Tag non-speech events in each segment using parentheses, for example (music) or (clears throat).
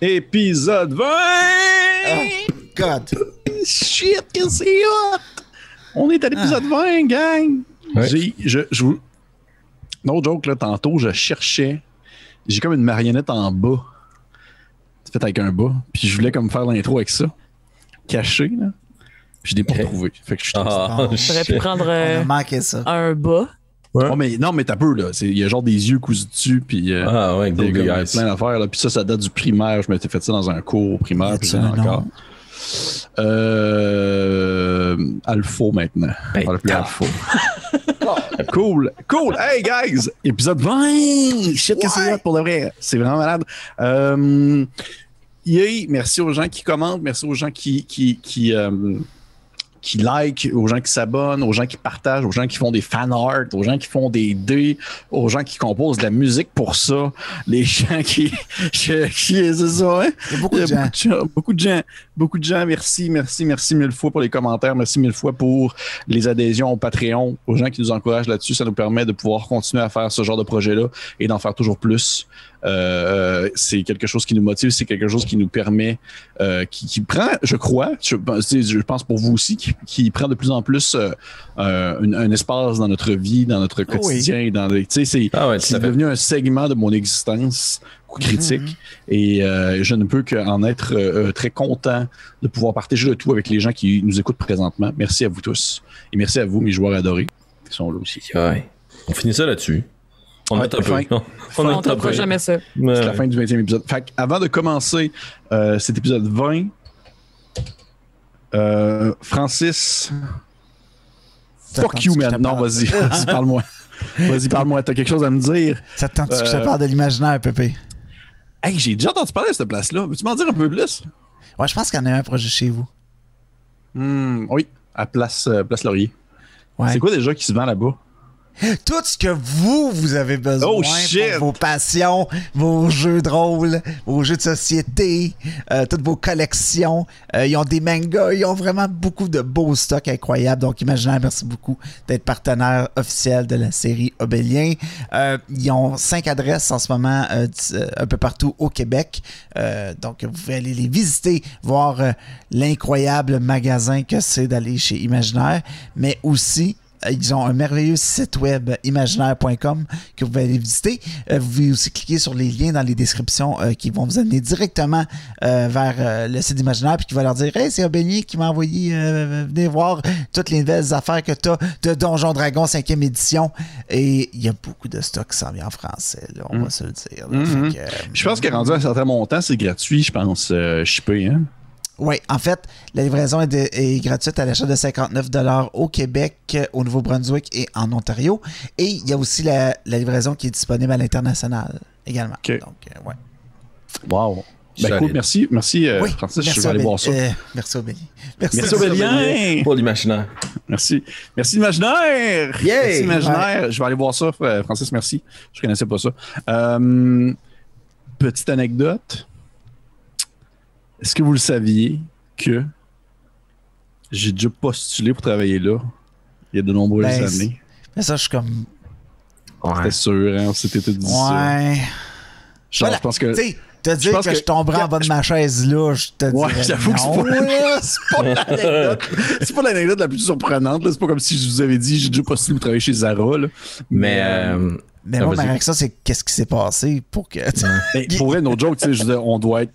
Épisode 20! Oh, God! Shit, que c'est hot! On est à l'épisode 20, gang! Ouais. J'ai, je, je vous... No joke, là, tantôt, je cherchais. J'ai comme une marionnette en bas. C'est fait avec un bas. Puis je voulais comme faire l'intro avec ça. Caché, là. Puis je l'ai pas Ok. retrouvé. Fait que je suis Ah. (laughs) J'aurais pu prendre On euh, a manqué ça. un bas. Oh, mais, non, mais t'as peu, là. C'est- Il y a genre des yeux cousus dessus. Puis. euh, Ah ouais, Gold comme Guys. plein d'affaires. là. Puis ça, ça date du primaire. Je m'étais fait ça dans un cours primaire. Puis j'en encore. Euh, Alpha maintenant. Ben, On va l'appeler. Alpha. (laughs) cool. Cool. Hey, guys. Épisode 20. Shit, que c'est pour de vrai? C'est vraiment malade. Euh, yay. Merci aux gens qui commentent. Merci aux gens qui, qui, qui, euh, qui like, aux gens qui s'abonnent, aux gens qui partagent, aux gens qui font des fan art, aux gens qui font des dés, aux gens qui composent de la musique pour ça, les (laughs) gens qui, qui, qui- c'est ça, hein? Il y a beaucoup de gens, beaucoup de gens, beaucoup de gens. Merci, merci, merci mille fois pour les commentaires. Merci mille fois pour les adhésions au Patreon, aux gens qui nous encouragent là-dessus. Ça nous permet de pouvoir continuer à faire ce genre de projet-là et d'en faire toujours plus. Euh, c'est quelque chose qui nous motive, c'est quelque chose qui nous permet, euh, qui, qui prend, je crois, je, pense- je pense pour vous aussi, qui, qui prend de plus en plus euh, euh, un, un espace dans notre vie, dans notre oui. quotidien. Dans les- tu sais, c'est Ah ouais, devenu un segment de mon existence critique et euh, je ne peux qu'en être euh, euh, très content de pouvoir partager le tout avec les gens qui nous écoutent présentement. Merci à vous tous et merci à vous, mes joueurs adorés, qui sont là aussi. Ouais. On finit ça là-dessus. On Ouais, est un peu. fin. On On est ne fera jamais ça. C'est la fin du 20e épisode. Fait avant de commencer euh, cet épisode 20, euh, Francis, fuck you, man. Non, vas-y, (laughs) vas-y, parle-moi. Vas-y, parle-moi. T'as quelque chose à me dire? Ça te tente que je te Euh, parle de l'imaginaire, Pépé? Hey, j'ai déjà entendu parler de cette place-là. Veux-tu m'en dire un peu plus? Ouais, je pense qu'il y en a un projet chez vous. Hmm, oui, à Place, euh, Place Laurier. Ouais. C'est quoi déjà qui se vend là-bas? Tout ce que vous, vous avez besoin Oh, pour vos passions, vos jeux de rôle, vos jeux de société, euh, toutes vos collections. Euh, ils ont des mangas, ils ont vraiment beaucoup de beaux stocks incroyables. Donc, Imaginaire, merci beaucoup d'être partenaire officiel de la série Obélien. Euh, ils ont cinq adresses en ce moment un peu partout au Québec. Donc, vous pouvez aller les visiter, voir l'incroyable magasin que c'est d'aller chez Imaginaire, mais aussi ils ont un merveilleux site web imaginaire.com que vous pouvez aller visiter. Euh, vous pouvez aussi cliquer sur les liens dans les descriptions euh, qui vont vous amener directement euh, vers le site d'Imaginaire puis qui va leur dire Hey, c'est Aubigny qui m'a envoyé venez voir toutes les nouvelles affaires que tu as de Donjon Dragon 5e édition. Et il y a beaucoup de stocks qui s'en vient en français, là, on va se le dire. Mhm. Que, euh, Je pense que rendu à un certain montant, c'est gratuit, je pense, euh, shippé, hein? Oui, en fait, la livraison est, de- est gratuite à l'achat de 59 au Québec, euh, au Nouveau-Brunswick et en Ontario. Et il y a aussi la, la livraison qui est disponible à l'international également. OK. Donc, euh, ouais. Wow. Ben cool, merci, merci euh, oui, Francis, merci je vais aller voir ça. euh, merci Obéli. Merci, Merci Aubélien! Pour l'imaginaire. Merci. Merci Imaginaire! Yay! Merci Imaginaire. Je vais aller voir ça, Francis, merci. Je connaissais pas ça. Euh, petite anecdote. Est-ce que vous le saviez que j'ai déjà postulé pour travailler là il y a de nombreuses Ben, années? Mais ça, je suis comme. C'était sûr, hein? On s'était tout dit ça. Ouais. Genre, Voilà. je pense que. Tu sais, te dire que, que- je tomberais en bas de ma chaise là, je te Ouais, dirais j'avoue que c'est pas, là. (laughs) c'est pas l'anecdote. C'est pas l'anecdote la plus surprenante. là. C'est pas comme si je vous avais dit j'ai déjà postulé pour travailler chez Zara. là. Mais. euh, Mais Ah, moi, ma réaction, c'est qu'est-ce qui s'est passé pour que. Mais pour vrai, no joke, tu sais, je veux dire, on doit être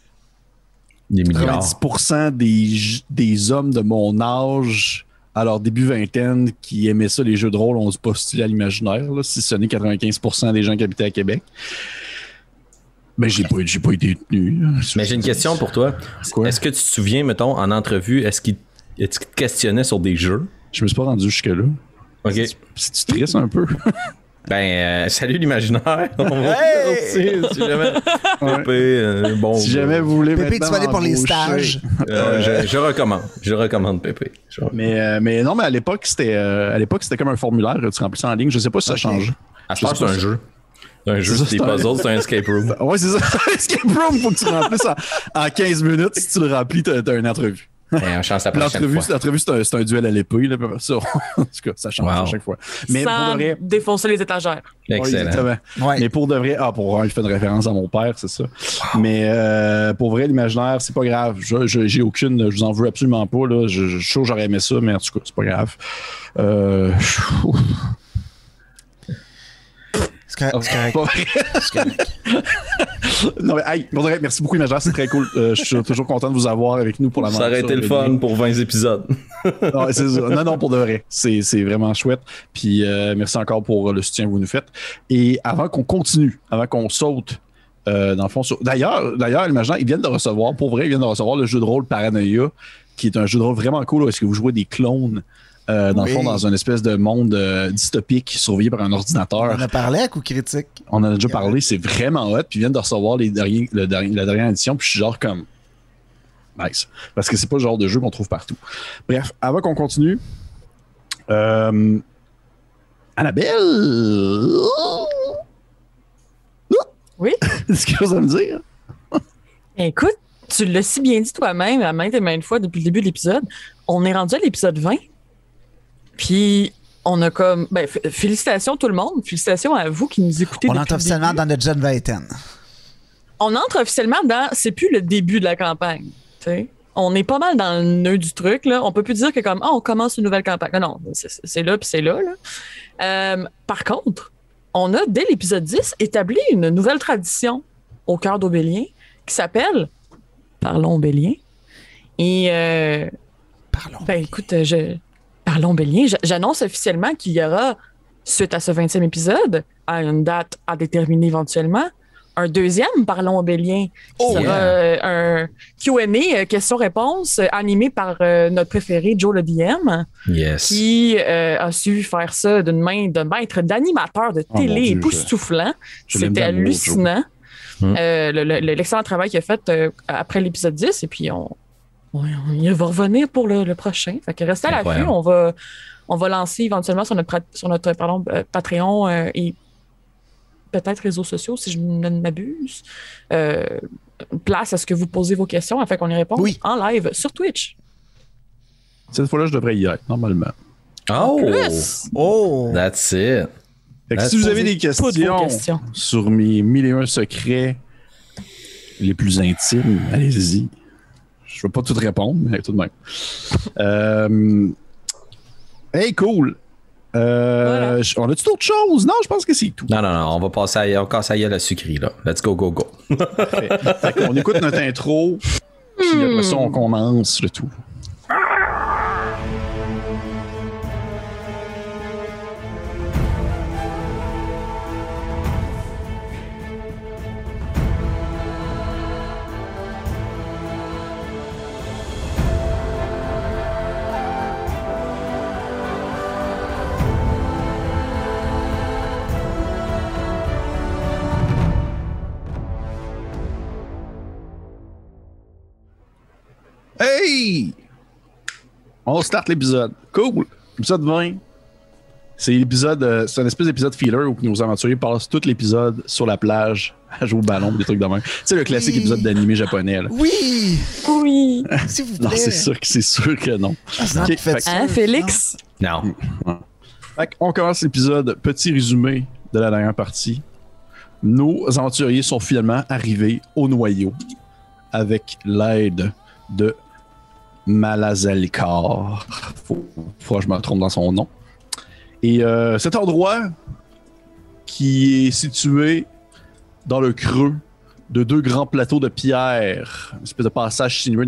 des milliards. 90% des, des hommes de mon âge à leur début vingtaine qui aimaient ça, les jeux de rôle, on se postulé à l'imaginaire, si ce n'est 95% des gens qui habitaient à Québec. Mais j'ai pas, j'ai pas été tenu. Mais j'ai une question pour toi. Est-ce que tu te souviens, mettons, en entrevue, est-ce qu'il est-ce qu'il te questionnait sur des jeux? Je me suis pas rendu jusque-là. OK. C'est-tu triste un peu? (laughs) Ben, euh, salut l'imaginaire. (laughs) Hey! si, jamais. Pépé, euh, bon. si jamais vous voulez Pépé, tu vas aller pour les stages. euh, (laughs) je, je recommande. Je recommande Pépé. Je- Mais, euh, mais non, mais à l'époque, c'était euh, à l'époque, c'était comme un formulaire, tu remplissais en ligne. Je sais pas si ça change. Je pense que c'est un jeu. C'est un jeu, C'est ça, c'est des c'est un- puzzles, c'est un escape room. (laughs) Ouais, c'est ça. Escape room, faut que tu remplisses en, en 15 minutes. Si tu le remplis, t'as, t'as une entrevue. Et on chance la prochaine L'entrevue, fois. l'entrevue, c'est un, c'est un duel à l'épée. Là, ça, (laughs) en tout cas, ça change Wow. à chaque fois. Mais pour de vrai, défoncer les étagères. Oui, Excellent. exactement. Ouais. Mais pour de vrai, ah, pour vrai, je fais une référence à mon père, c'est ça. Mais euh, pour vrai, l'imaginaire, c'est pas grave. Je, je- j'ai aucune, je vous en veux absolument pas. Là. Je, je, je suis sûr que j'aurais aimé ça, mais en tout cas, c'est pas grave. Euh, (laughs) C'est correct. non, mais hey, vrai, merci beaucoup, Imaginaire, c'est très cool. Euh, je suis toujours content de vous avoir avec nous pour la Ça aurait été le fun pour 20 épisodes. non, ça. non, non, pour de vrai. C'est, c'est vraiment chouette. Puis euh, merci encore pour le soutien que vous nous faites. Et avant qu'on continue, avant qu'on saute, euh, dans le fond, sur- d'ailleurs, d'ailleurs, ils viennent de recevoir, pour vrai, ils viennent de recevoir le jeu de rôle Paranoia, qui est un jeu de rôle vraiment cool où est-ce que vous jouez des clones. Euh, dans le Oui. fond, dans une espèce de monde euh, dystopique surveillé par un On ordinateur. en a parlé à coup critique. On en a déjà parlé, c'est vraiment hot. Puis ils viennent de recevoir les derniers, le dernier- la dernière édition, puis je suis genre comme. Nice. Parce que c'est pas le genre de jeu qu'on trouve partout. Bref, avant qu'on continue, euh, Annabelle! (laughs) Oui? Est-ce que vous allez me dire? Écoute, tu l'as si bien dit toi-même à maintes et maintes fois depuis le début de l'épisode. On est rendu à l'épisode 20. Puis on a comme. Ben, félicitations tout le monde. Félicitations à vous qui nous écoutez. On entre le officiellement dans notre jeune vingtaine. On entre officiellement dans. C'est plus le début de la campagne. tu sais. On est pas mal dans le nœud du truc. Là. On peut plus dire que comme Ah, on commence une nouvelle campagne. Non, non, c'est c'est là puis c'est là. là. Euh, par contre, on a dès l'épisode 10 établi une nouvelle tradition au cœur d'Aubélien qui s'appelle Parlons Aubélien. Et euh, Parlons. ben écoute, euh, je parlons Bélien. J'annonce officiellement qu'il y aura, suite à ce 20e épisode, à une date à déterminer éventuellement, un deuxième Parlons Bélien. qui Oh, sera yeah. euh, un Q&A, euh, questions-réponses, euh, animé par euh, notre préféré Joe le DM, Yes. qui euh, a su faire ça d'une main de maître d'animateur de Oh, télé époustouflant. C'était hallucinant. Joe. Euh, le- le- L'excellent travail qu'il a fait après l'épisode 10, et puis on, on, va revenir pour le, le prochain. Fait que restez à l'affût. On va, on va lancer éventuellement sur notre, sur notre pardon, euh, Patreon euh, et peut-être réseaux sociaux, si je ne m'abuse, euh, place à ce que vous posez vos questions afin qu'on y réponde Oui. en live sur Twitch. Cette fois-là, je devrais y être, normalement. Oh! Plus, Oh! That's it. Fait que si vous avez des questions, questions. sur mes mille et un secrets les plus intimes, allez-y. Je ne vais pas tout répondre, mais tout de même. Euh, hey, cool. Euh, Voilà. On a-tu d'autres choses? Non, je pense que c'est tout. Non, non, non, on va passer à, on casse à la sucrerie, là. Let's go, go, go. Qu'on écoute notre intro, puis après ça, on commence le tout. On start l'épisode. Cool. Épisode 20. C'est l'épisode, euh, c'est un espèce d'épisode filler où nos aventuriers passent tout l'épisode sur la plage à jouer au ballon, des trucs de même. C'est le classique Oui. épisode d'animé japonais. Là. Oui! Oui. S'il vous plaît. Non, c'est sûr que c'est sûr que non. Ah, sinon, Ok, vous faites fait- ça, Hein, Félix? Non. Fait on commence l'épisode. Petit résumé de la dernière partie. Nos aventuriers sont finalement arrivés au noyau avec l'aide de Malazalkar. Faut, que je me trompe dans son nom. Et euh, cet endroit qui est situé dans le creux de deux grands plateaux de pierre, une espèce de passage sinueux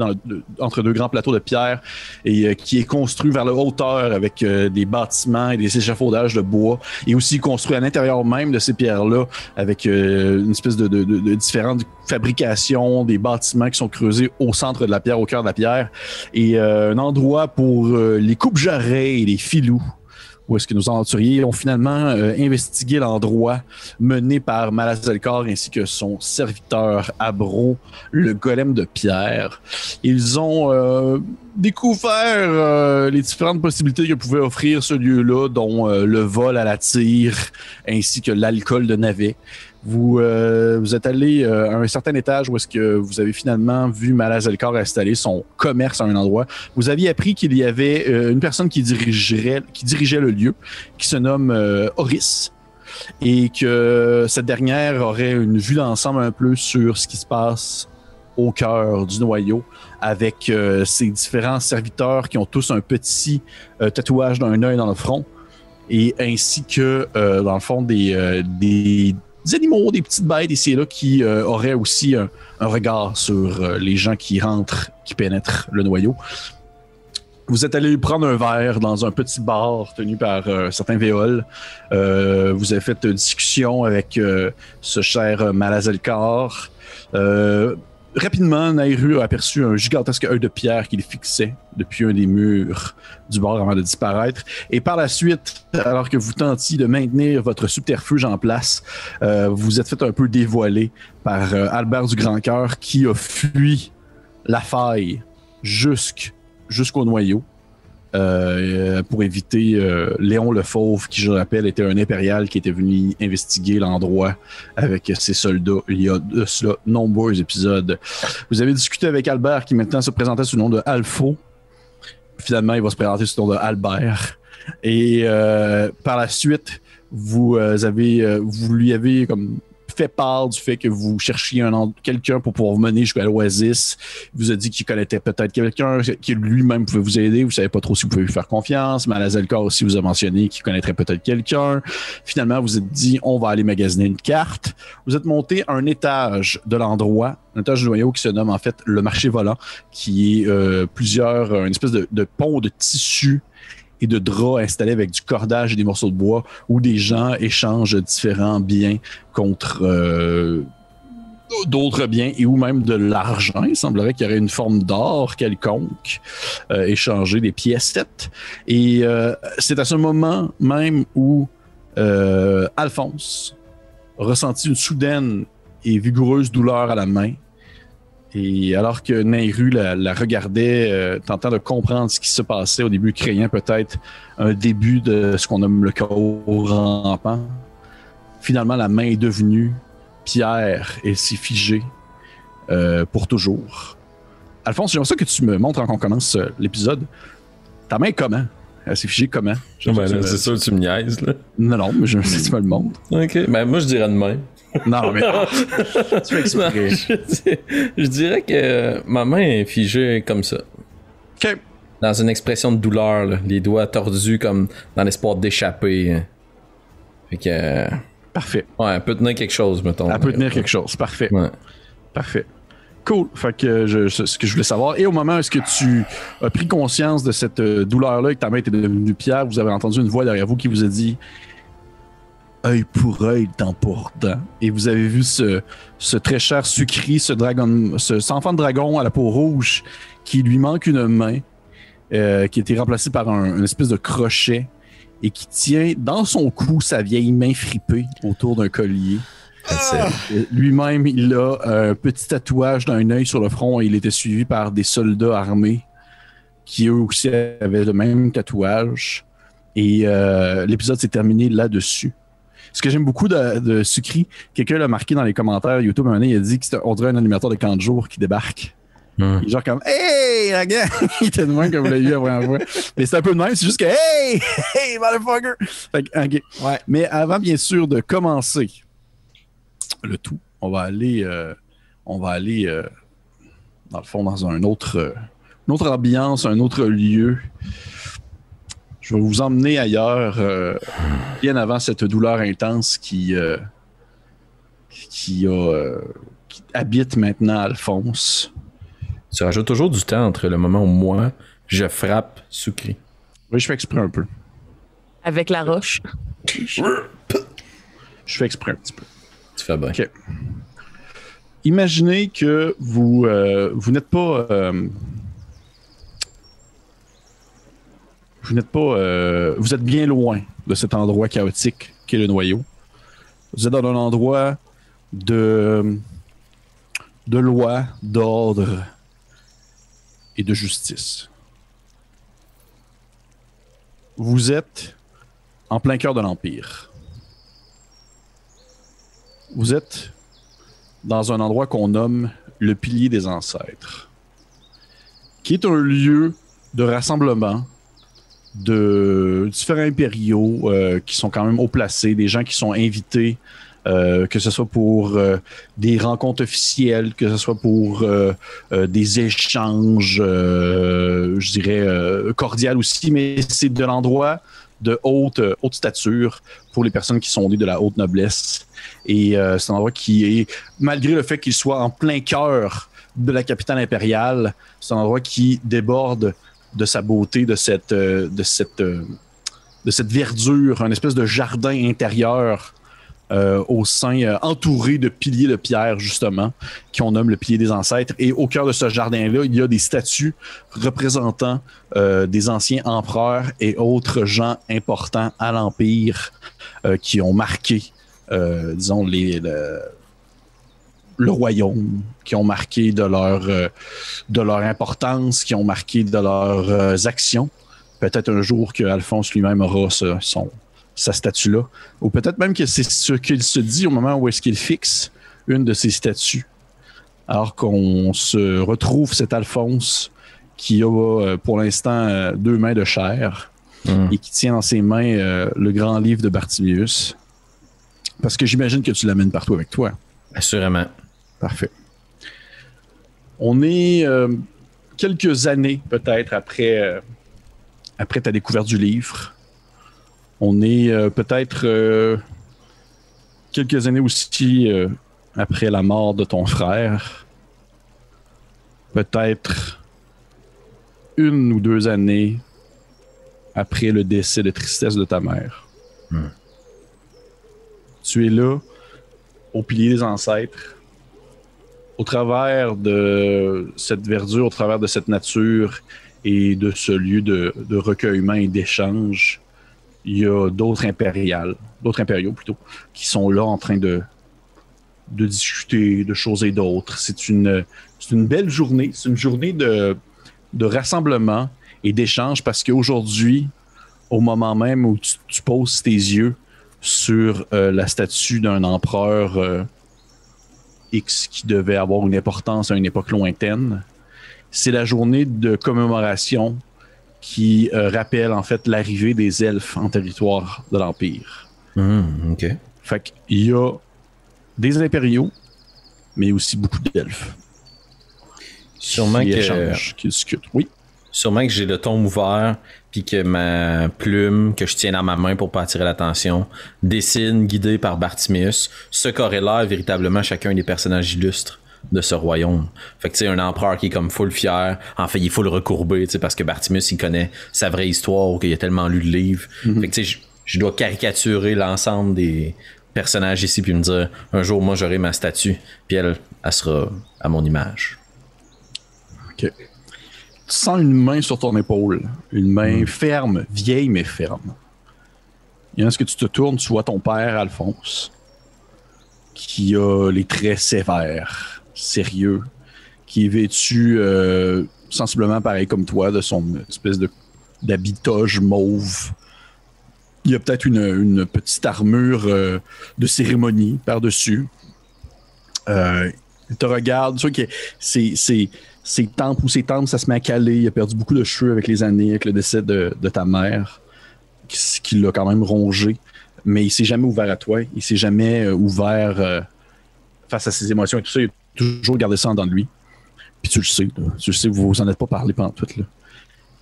entre deux grands plateaux de pierre et euh, qui est construit vers la hauteur avec euh, des bâtiments et des échafaudages de bois et aussi construit à l'intérieur même de ces pierres-là avec euh, une espèce de, de- différentes fabrications, des bâtiments qui sont creusés au centre de la pierre, au cœur de la pierre et un endroit pour les coupes-jarrets et les filous où est-ce que nos aventuriers ont finalement euh, investigué l'endroit mené par Malazalkar ainsi que son serviteur Abro, le golem de pierre. Ils ont euh, découvert euh, les différentes possibilités que pouvait offrir ce lieu-là, dont le vol à la tire ainsi que l'alcool de navet. Vous, euh, vous êtes allé euh, à un certain étage où est-ce que vous avez finalement vu Malazelkar installer son commerce à un endroit. Vous aviez appris qu'il y avait euh, une personne qui dirigerait, qui dirigeait le lieu, qui se nomme euh, Oris, et que cette dernière aurait une vue d'ensemble un peu sur ce qui se passe au cœur du noyau, avec ses différents serviteurs qui ont tous un petit tatouage d'un œil dans le front, et ainsi que, dans le fond, des, des animaux, des petites bêtes ici et là qui euh, auraient aussi un, regard sur euh, les gens qui rentrent, qui pénètrent le noyau. Vous êtes allé prendre un verre dans un petit bar tenu par euh, certains Véols. Euh, vous avez fait une discussion avec euh, ce cher Malazelkar. Euh, rapidement, Nairu a aperçu un gigantesque œil de pierre qu'il fixait depuis un des murs du bar avant de disparaître. Et par la suite, alors que vous tentiez de maintenir votre subterfuge en place, euh, vous êtes fait un peu dévoiler par euh, Albert du Grand Cœur qui a fui la faille jusqu'au noyau. Euh, pour éviter euh, Léon le Fauve, qui je le rappelle était un impérial qui était venu investiguer l'endroit avec ses soldats il y a de cela nombreux épisodes. Vous avez discuté avec Albert qui maintenant se présentait sous le nom de Alpho. Finalement, il va se présenter sous le nom de Albert. Et euh, par la suite, vous avez, vous lui avez comme fait part du fait que vous cherchiez quelqu'un pour pouvoir vous mener jusqu'à l'Oasis. Il vous a dit qu'il connaissait peut-être quelqu'un qui lui-même pouvait vous aider. Vous savez pas trop si vous pouvez lui faire confiance. Malazelka aussi vous a mentionné qu'il connaîtrait peut-être quelqu'un. Finalement, vous êtes dit on va aller magasiner une carte. Vous êtes monté un étage de l'endroit, un étage du noyau qui se nomme en fait le marché volant, qui est euh, plusieurs, euh, une espèce de, de pont de tissu et de draps installés avec du cordage et des morceaux de bois où des gens échangent différents biens contre euh, d'autres biens et ou même de l'argent. Il semblerait qu'il y aurait une forme d'or quelconque euh, échangé des piècettes. Et euh, c'est à ce moment même où euh, Alphonse ressentit une soudaine et vigoureuse douleur à la main. Et alors que Nairu la, la regardait, euh, tentant de comprendre ce qui se passait au début, craignant peut-être un début de ce qu'on nomme le chaos rampant, finalement la main est devenue pierre et s'est figée euh, pour toujours. Alphonse, j'aimerais ça que tu me montres quand on commence euh, l'épisode. Ta main est comment? Elle s'est figée comment? Ben, c'est sûr que tu me niaises, là. Non, non, mais je sais tu me le montres. Ok. Ben, moi, je dirais de même. Non, mais tu fais exprès. je, je dirais que euh, ma main est figée comme ça. OK. Dans une expression de douleur, là. les doigts tordus comme dans l'espoir d'échapper. hein. Fait que. euh, Parfait. ouais, elle peut tenir quelque chose, mettons. Elle peut tenir quelque chose. Parfait. Ouais. Parfait. Cool. Fait que je, c'est ce que je voulais savoir. Et au moment où est-ce que tu as pris conscience de cette euh, douleur-là et que ta main était devenue pierre, vous avez entendu une voix derrière vous qui vous a dit œil pour œil t'emportant. Et vous avez vu ce, ce très cher sucri, ce dragon, ce, cet enfant de dragon à la peau rouge qui lui manque une main, euh, qui a été remplacé par un, une espèce de crochet et qui tient dans son cou sa vieille main fripée autour d'un collier. Euh, Lui-même, il a un petit tatouage d'un œil sur le front et il était suivi par des soldats armés qui eux aussi avaient le même tatouage. Et euh, l'épisode s'est terminé là-dessus. Ce que j'aime beaucoup de, de Sucri, quelqu'un l'a marqué dans les commentaires YouTube un moment donné, il a dit qu'on dirait un animateur de camp de jour qui débarque. Il est genre comme Hey, la gang! (laughs) il était de même comme vous l'avez vu la première fois. Mais c'est un peu de même, c'est juste que Hey! (laughs) Hey, motherfucker! Fait que. Ouais. Mais avant, bien sûr, de commencer le tout, on va aller, euh, on va aller euh, dans le fond, dans un autre, euh, une autre ambiance, un autre lieu. Je vais vous emmener ailleurs, euh, bien avant cette douleur intense qui, euh, qui, a, euh, qui habite maintenant Alphonse. Tu rajoutes toujours du temps entre le moment où moi, je frappe Sucri. Oui, je fais exprès un peu. Avec la roche. Je fais exprès un petit peu. Tu fais bien. Ok. Imaginez que vous, euh, vous n'êtes pas. euh, vous n'êtes pas. euh, vous êtes bien loin de cet endroit chaotique qu'est le noyau. Vous êtes dans un endroit de. de loi, d'ordre et de justice. Vous êtes en plein cœur de l'Empire. vous êtes dans un endroit qu'on nomme le pilier des ancêtres, qui est un lieu de rassemblement de différents impériaux euh, qui sont quand même haut placés, des gens qui sont invités, euh, que ce soit pour euh, des rencontres officielles, que ce soit pour des échanges, je dirais, cordiales aussi, mais c'est de l'endroit de haute, haute stature pour les personnes qui sont nées de la haute noblesse. Et c'est un endroit qui est, malgré le fait qu'il soit en plein cœur de la capitale impériale, c'est un endroit qui déborde de sa beauté, de cette, euh, euh, de cette verdure, un espèce de jardin intérieur euh, au sein, entouré de piliers de pierre, justement, qu'on nomme le pilier des ancêtres. Et au cœur de ce jardin-là, il y a des statues représentant des anciens empereurs et autres gens importants à l'Empire qui ont marqué, disons, les, le royaume, qui ont marqué de leur, euh, de leur importance, qui ont marqué de leurs euh, actions. Peut-être un jour que Alphonse lui-même aura son, sa statue-là. Ou peut-être même que c'est ce qu'il se dit au moment où est-ce qu'il fixe une de ses statues. Alors qu'on se retrouve cet Alphonse qui a euh, pour l'instant deux mains de chair hmm. et qui tient dans ses mains le grand livre de Bartimius. Parce que j'imagine que tu l'amènes partout avec toi. Assurément. Parfait. On est euh, quelques années peut-être après, euh, après ta découverte du livre. On est euh, peut-être quelques années aussi après la mort de ton frère. Peut-être une ou deux années après le décès de tristesse de ta mère. Hmm. Tu es là, au pilier des ancêtres, au travers de cette verdure, au travers de cette nature et de ce lieu de, recueillement et d'échange, il y a d'autres impériales, d'autres impériaux plutôt, qui sont là en train de, discuter de choses et d'autres. C'est une, belle journée. C'est une journée de, de rassemblement et d'échange parce qu'aujourd'hui, au moment même où tu, poses tes yeux sur euh, la statue d'un empereur euh, X qui devait avoir une importance à une époque lointaine. C'est la journée de commémoration qui euh, rappelle en fait l'arrivée des elfes en territoire de l'Empire. Hmm, ok. Fait qu'il y a des impériaux, mais aussi beaucoup d'elfes. Sûrement qui que... Échangent, qui discutent. Oui. Sûrement que j'ai le ton ouvert, puis que ma plume que je tiens dans ma main pour pas attirer l'attention dessine, guidée par Bartimius, ce l'air véritablement chacun des personnages illustres de ce royaume. Fait que tu sais, un empereur qui est comme full fier, en fait, il faut le recourber, tu sais, parce que Bartimius, il connaît sa vraie histoire, qu'il a tellement lu de livres. Mhm. Fait que tu sais, je dois caricaturer l'ensemble des personnages ici, puis me dire, un jour, moi, j'aurai ma statue, puis elle, elle sera à mon image. Ok tu sens une main sur ton épaule. Une main hmm. ferme, vieille mais ferme. Et lorsque tu te tournes, tu vois ton père, Alphonse, qui a les traits sévères, sérieux, qui est vêtu euh, sensiblement pareil comme toi, de son espèce de d'habitoge mauve. Il y a peut-être une, petite armure euh, de cérémonie par-dessus. Euh, il te regarde, tu vois que c'est ses tempes ou ses tempes, ça se met à caler. Il a perdu beaucoup de cheveux avec les années, avec le décès de, ta mère, qui, l'a quand même rongé. Mais il s'est jamais ouvert à toi. Il s'est jamais euh, ouvert euh, face à ses émotions et tout ça. Il a toujours gardé ça en dedans de lui. Puis tu le sais. Tu le sais, vous vous en êtes pas parlé pendant tout. Là.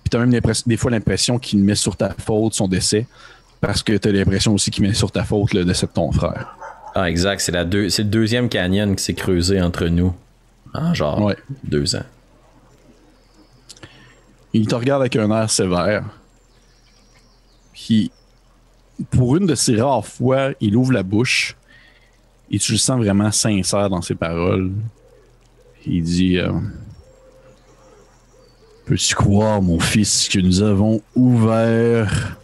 Puis tu as même des fois l'impression qu'il met sur ta faute son décès. Parce que tu as l'impression aussi qu'il met sur ta faute le décès de ton frère. Ah, exact. C'est, la c'est le deuxième canyon qui s'est creusé entre nous. En genre deux ans. Il te regarde avec un air sévère. Puis, pour une de ces rares fois, il ouvre la bouche et tu le sens vraiment sincère dans ses paroles. Il dit euh, Peux-tu croire, mon fils, que nous avons ouvert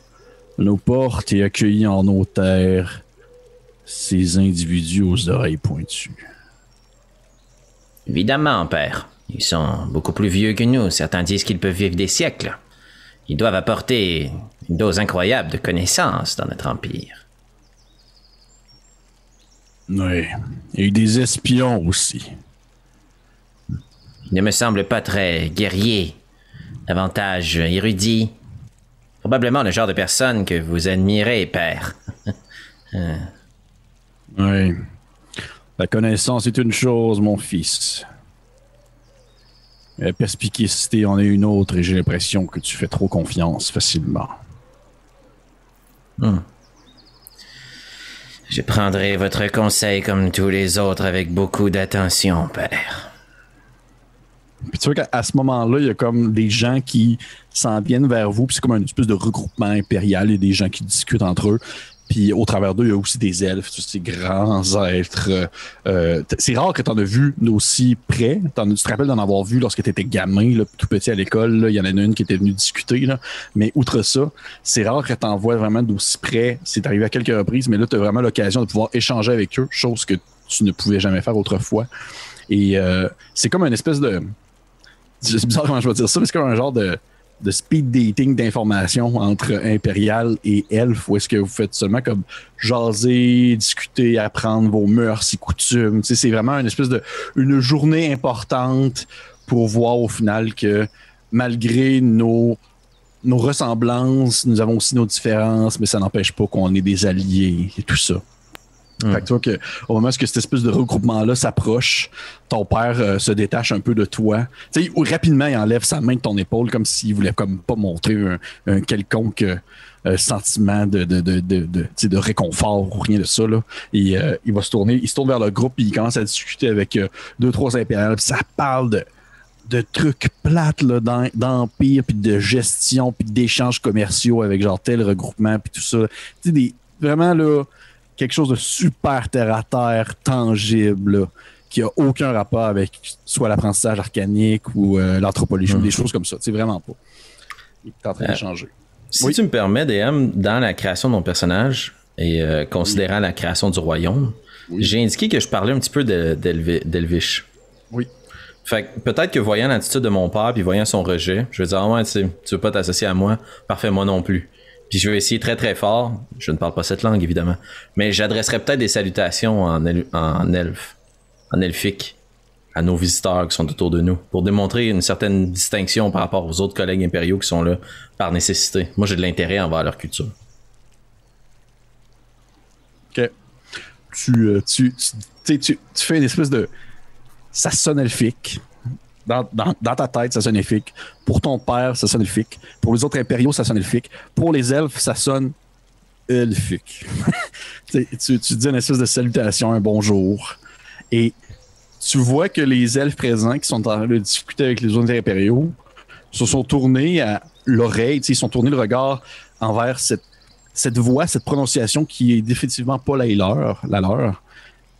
nos portes et accueilli en nos terres ces individus aux oreilles pointues? Évidemment, père. Ils sont beaucoup plus vieux que nous. Certains disent qu'ils peuvent vivre des siècles. Ils doivent apporter une dose incroyable de connaissances dans notre empire. Oui. Eu des espions aussi. Il ne me semble pas très guerrier, davantage érudit. Probablement le genre de personne que vous admirez, père. (laughs) Oui. La connaissance est une chose, mon fils. La perspicacité en est une autre et j'ai l'impression que tu fais trop confiance facilement. Je prendrai votre conseil comme tous les autres avec beaucoup d'attention, père. Puis tu vois qu'à à ce moment-là, il y a comme des gens qui s'en viennent vers vous, puis c'est comme une espèce de regroupement impérial. Il y a des gens qui discutent entre eux. Puis au travers d'eux, il y a aussi des elfes, tous ces grands êtres. euh, euh, c'est rare que tu en as vu d'aussi près. Tu te rappelles d'en avoir vu lorsque tu étais gamin, tout petit à l'école. Il y en a une qui était venue discuter. Mais outre ça, c'est rare que tu en vois vraiment d'aussi près. C'est arrivé à quelques reprises, mais là, tu as vraiment l'occasion de pouvoir échanger avec eux, chose que tu ne pouvais jamais faire autrefois. Et euh, c'est comme une espèce de. (laughs) C'est bizarre comment je vais dire ça, mais c'est comme un genre de, de speed dating d'informations entre Impérial et Elf, où est-ce que vous faites seulement comme jaser, discuter, apprendre vos mœurs et coutumes. C'est vraiment une espèce de une journée importante pour voir au final que malgré nos, nos ressemblances, nous avons aussi nos différences, mais ça n'empêche pas qu'on est des alliés et tout ça. Fait que tu vois que au moment où cette espèce de regroupement-là s'approche, ton père euh, se détache un peu de toi. Tu sais, rapidement, il enlève sa main de ton épaule comme s'il voulait comme pas montrer un, un quelconque euh, sentiment de, de, de, de, de, réconfort ou rien de ça. Là. Et euh, il va se tourner, il se tourne vers le groupe et il commence à discuter avec euh, deux, trois impériales. Puis ça parle de, de trucs plates là, d'em- d'empire, puis de gestion, puis d'échanges commerciaux avec genre tel regroupement, puis tout ça. Tu sais, des, vraiment là, quelque chose de super terre à terre, tangible, là, qui a aucun rapport avec soit l'apprentissage arcanique ou euh, l'anthropologie ou des choses comme ça. C'est vraiment pas. Il est en train Euh, d'échanger. Si Oui? tu me permets, DM, dans la création de mon personnage et euh, considérant la création du royaume, Oui. j'ai indiqué que je parlais un petit peu de- d'Elvi- d'Elvish. Oui. Fait que peut-être que voyant l'attitude de mon père puis voyant son rejet, je vais dire, ah ouais, tu veux pas t'associer à moi? Parfait, moi non plus. Puis je vais essayer très très fort. Je ne parle pas cette langue, évidemment. Mais j'adresserai peut-être des salutations en, en elfe, en elfique, à nos visiteurs qui sont autour de nous, pour démontrer une certaine distinction par rapport aux autres collègues impériaux qui sont là par nécessité. Moi, j'ai de l'intérêt envers leur culture. Ok. Tu, euh, tu, tu- tu fais une espèce de. Ça sonne elfique. Dans, ta tête, ça sonne elfique. Pour ton père, ça sonne elfique. Pour les autres impériaux, ça sonne elfique. Pour les elfes, ça sonne elfique. (laughs) Tu dis une espèce de salutation, un bonjour. Et tu vois que les elfes présents qui sont en train de discuter avec les autres impériaux se sont tournés à l'oreille, ils sont tournés le regard envers cette, cette voix, cette prononciation qui est définitivement pas la leur, la leur.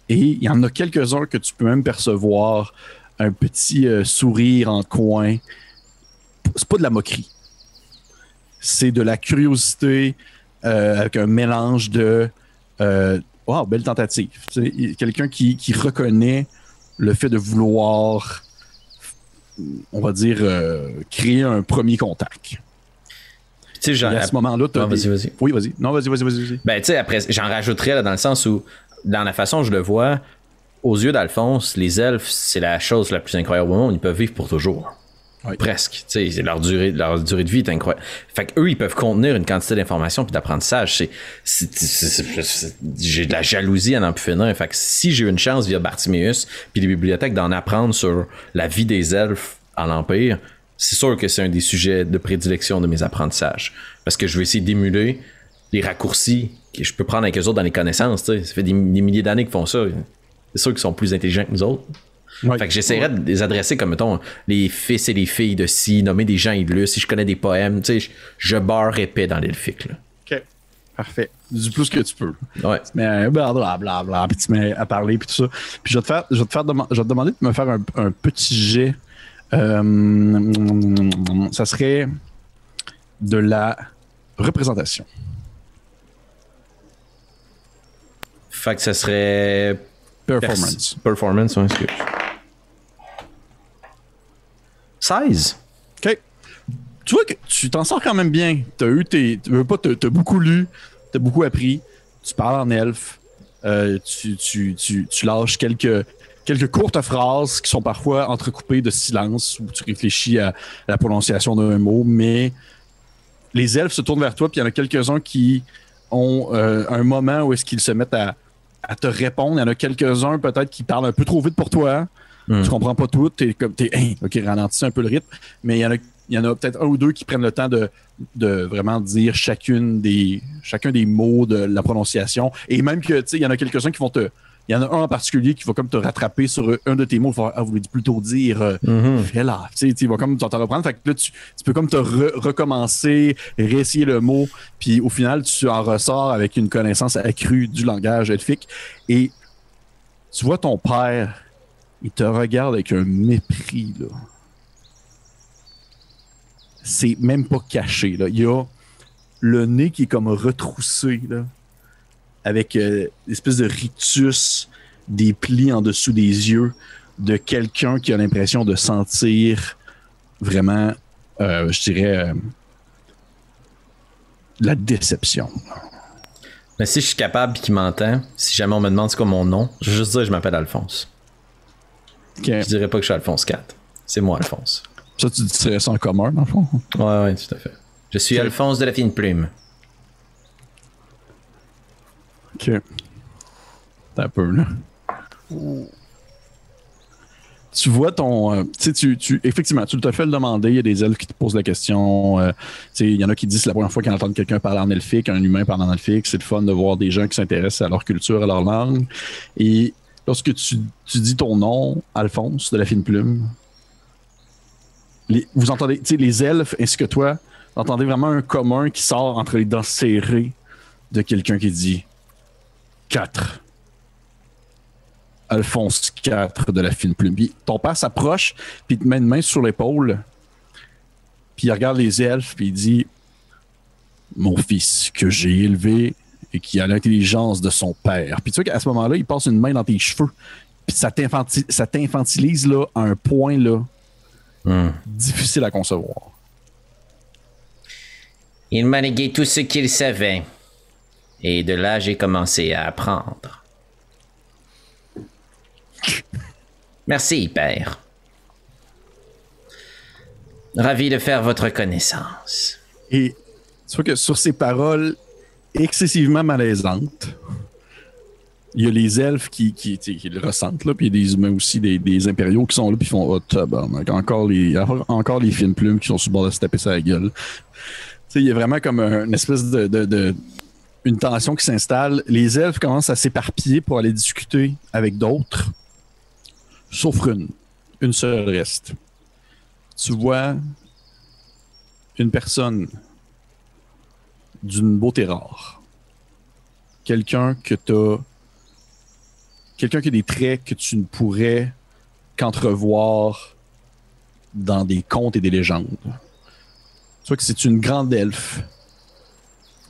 Et il y en a quelques-uns que tu peux même percevoir un petit euh, sourire en coin. C'est pas de la moquerie. C'est de la curiosité euh, avec un mélange de euh, Wow, belle tentative. Tu Quelqu'un qui, qui reconnaît le fait de vouloir, on va dire, créer un premier contact. Tu sais, à ce moment-là, Ah, vas-y, vas-y. Oui, vas-y. Non, vas-y, vas-y, vas-y. vas-y. Ben, tu sais, après, j'en rajouterais là, dans le sens où, dans la façon dont je le vois, aux yeux d'Alphonse, les elfes, c'est la chose la plus incroyable au monde. Ils peuvent vivre pour toujours. Oui. Presque. Tu sais, leur durée, leur durée de vie est incroyable. Fait qu'eux, ils peuvent contenir une quantité d'informations puis d'apprentissage. J'ai de la jalousie à n'en plus finir. Fait que si j'ai eu une chance via Bartiméus puis les bibliothèques d'en apprendre sur la vie des elfes en Empire, c'est sûr que c'est un des sujets de prédilection de mes apprentissages. Parce que je vais essayer d'émuler les raccourcis que je peux prendre avec eux autres dans les connaissances. tu sais. Ça fait des, des milliers d'années qu'ils font ça. C'est sûr qu'ils sont plus intelligents que nous autres. Ouais. Fait que j'essaierais de les adresser comme, mettons, les fils et les filles de ci, nommer des gens illustres. Si je connais des poèmes, tu sais, je, je beurre épais dans l'elfique. là. OK. Parfait. Du plus que tu peux. Ouais. Mais blablabla, bla, puis tu te mets à parler, puis tout ça. Puis je vais te faire, je vais te faire dema- je vais te demander de me faire un, un petit jet. Euh, ça serait de la représentation. Fait que ça serait. Performance. Performance, ouais, excuse. 16. OK. Tu vois que tu t'en sors quand même bien. T'as eu tes. Tu veux pas, t'as t'as beaucoup lu, t'as beaucoup appris, tu parles en elfe. Euh, tu, tu, tu, tu lâches quelques, quelques courtes phrases qui sont parfois entrecoupées de silence où tu réfléchis à, la prononciation d'un mot, mais les elfes se tournent vers toi, puis il y en a quelques-uns qui ont euh, un moment où est-ce qu'ils se mettent à, à te répondre. Il y en a quelques-uns peut-être qui parlent un peu trop vite pour toi. Hmm. Tu comprends pas tout. T'es comme t'es Hein, ok ralentis un peu le rythme. Mais il y en a, il y en a peut-être un ou deux qui prennent le temps de, de vraiment dire chacune des chacun des mots de la prononciation. Et même que tu sais, il y en a quelques-uns qui vont te. Il y en a un en particulier qui va comme te rattraper sur un de tes mots. Il va ah, vous voulez plutôt dire euh, Mhm. là. Tu sais, va comme t'en t'en reprendre. Fait que là, tu, tu peux comme te re- recommencer, réessayer le mot. Puis au final, tu en ressors avec une connaissance accrue du langage elfique. Et tu vois ton père, il te regarde avec un mépris, là. C'est même pas caché, là. Il y a le nez qui est comme retroussé, là, avec euh, une espèce de rictus, des plis en dessous des yeux de quelqu'un qui a l'impression de sentir vraiment, euh, je dirais, euh, la déception. Mais si je suis capable et qu'il m'entend, si jamais on me demande c'est quoi mon nom, je vais juste dire que je m'appelle Alphonse. Ok. Je dirais pas que je suis Alphonse 4. C'est moi, Alphonse. Ça, tu dirais ça en commun, dans le fond? Ouais, ouais, tout à fait. Je suis. Alphonse de la fine plume. Ok. T'as peu, là. Tu vois ton. euh, tu tu, effectivement, tu te fais le demander. Il y a des elfes qui te posent la question. euh, il y en a qui disent c'est la première fois qu'ils entendent quelqu'un parler en elfique, un humain parler en elfique. C'est le fun de voir des gens qui s'intéressent à leur culture, à leur langue. Et lorsque tu, tu dis ton nom, Alphonse, de la fine plume, les- vous entendez, tu sais, les elfes ainsi que toi, vous entendez vraiment un commun qui sort entre les dents serrées de quelqu'un qui dit 4. Alphonse 4 de la fine plume. Puis ton père s'approche, puis il te met une main sur l'épaule, puis il regarde les elfes, puis il dit Mon fils que j'ai élevé et qui a l'intelligence de son père. Puis tu vois qu'à ce moment-là, il passe une main dans tes cheveux, puis ça t'infanti- ça t'infantilise là, à un point là, Hmm. difficile à concevoir. Il m'a légué tout ce qu'il savait. Et de là, j'ai commencé à apprendre. Merci, père. Ravi de faire votre connaissance. Et tu que sur ces paroles excessivement malaisantes, il y a les elfes qui, qui, le ressentent, là, puis il y a des humains aussi, des, impériaux qui sont là, puis font Oh, tabarnak, encore les, encore les fines plumes qui sont sur le bord de se taper sa gueule. Il y a vraiment comme un- une espèce de- une tension qui s'installe. Les elfes commencent à s'éparpiller pour aller discuter avec d'autres, sauf une. Une seule reste. Tu vois une personne d'une beauté rare. Quelqu'un que t'as. Quelqu'un qui a des traits que tu ne pourrais qu'entrevoir dans des contes et des légendes. Tu vois que c'est une grande elfe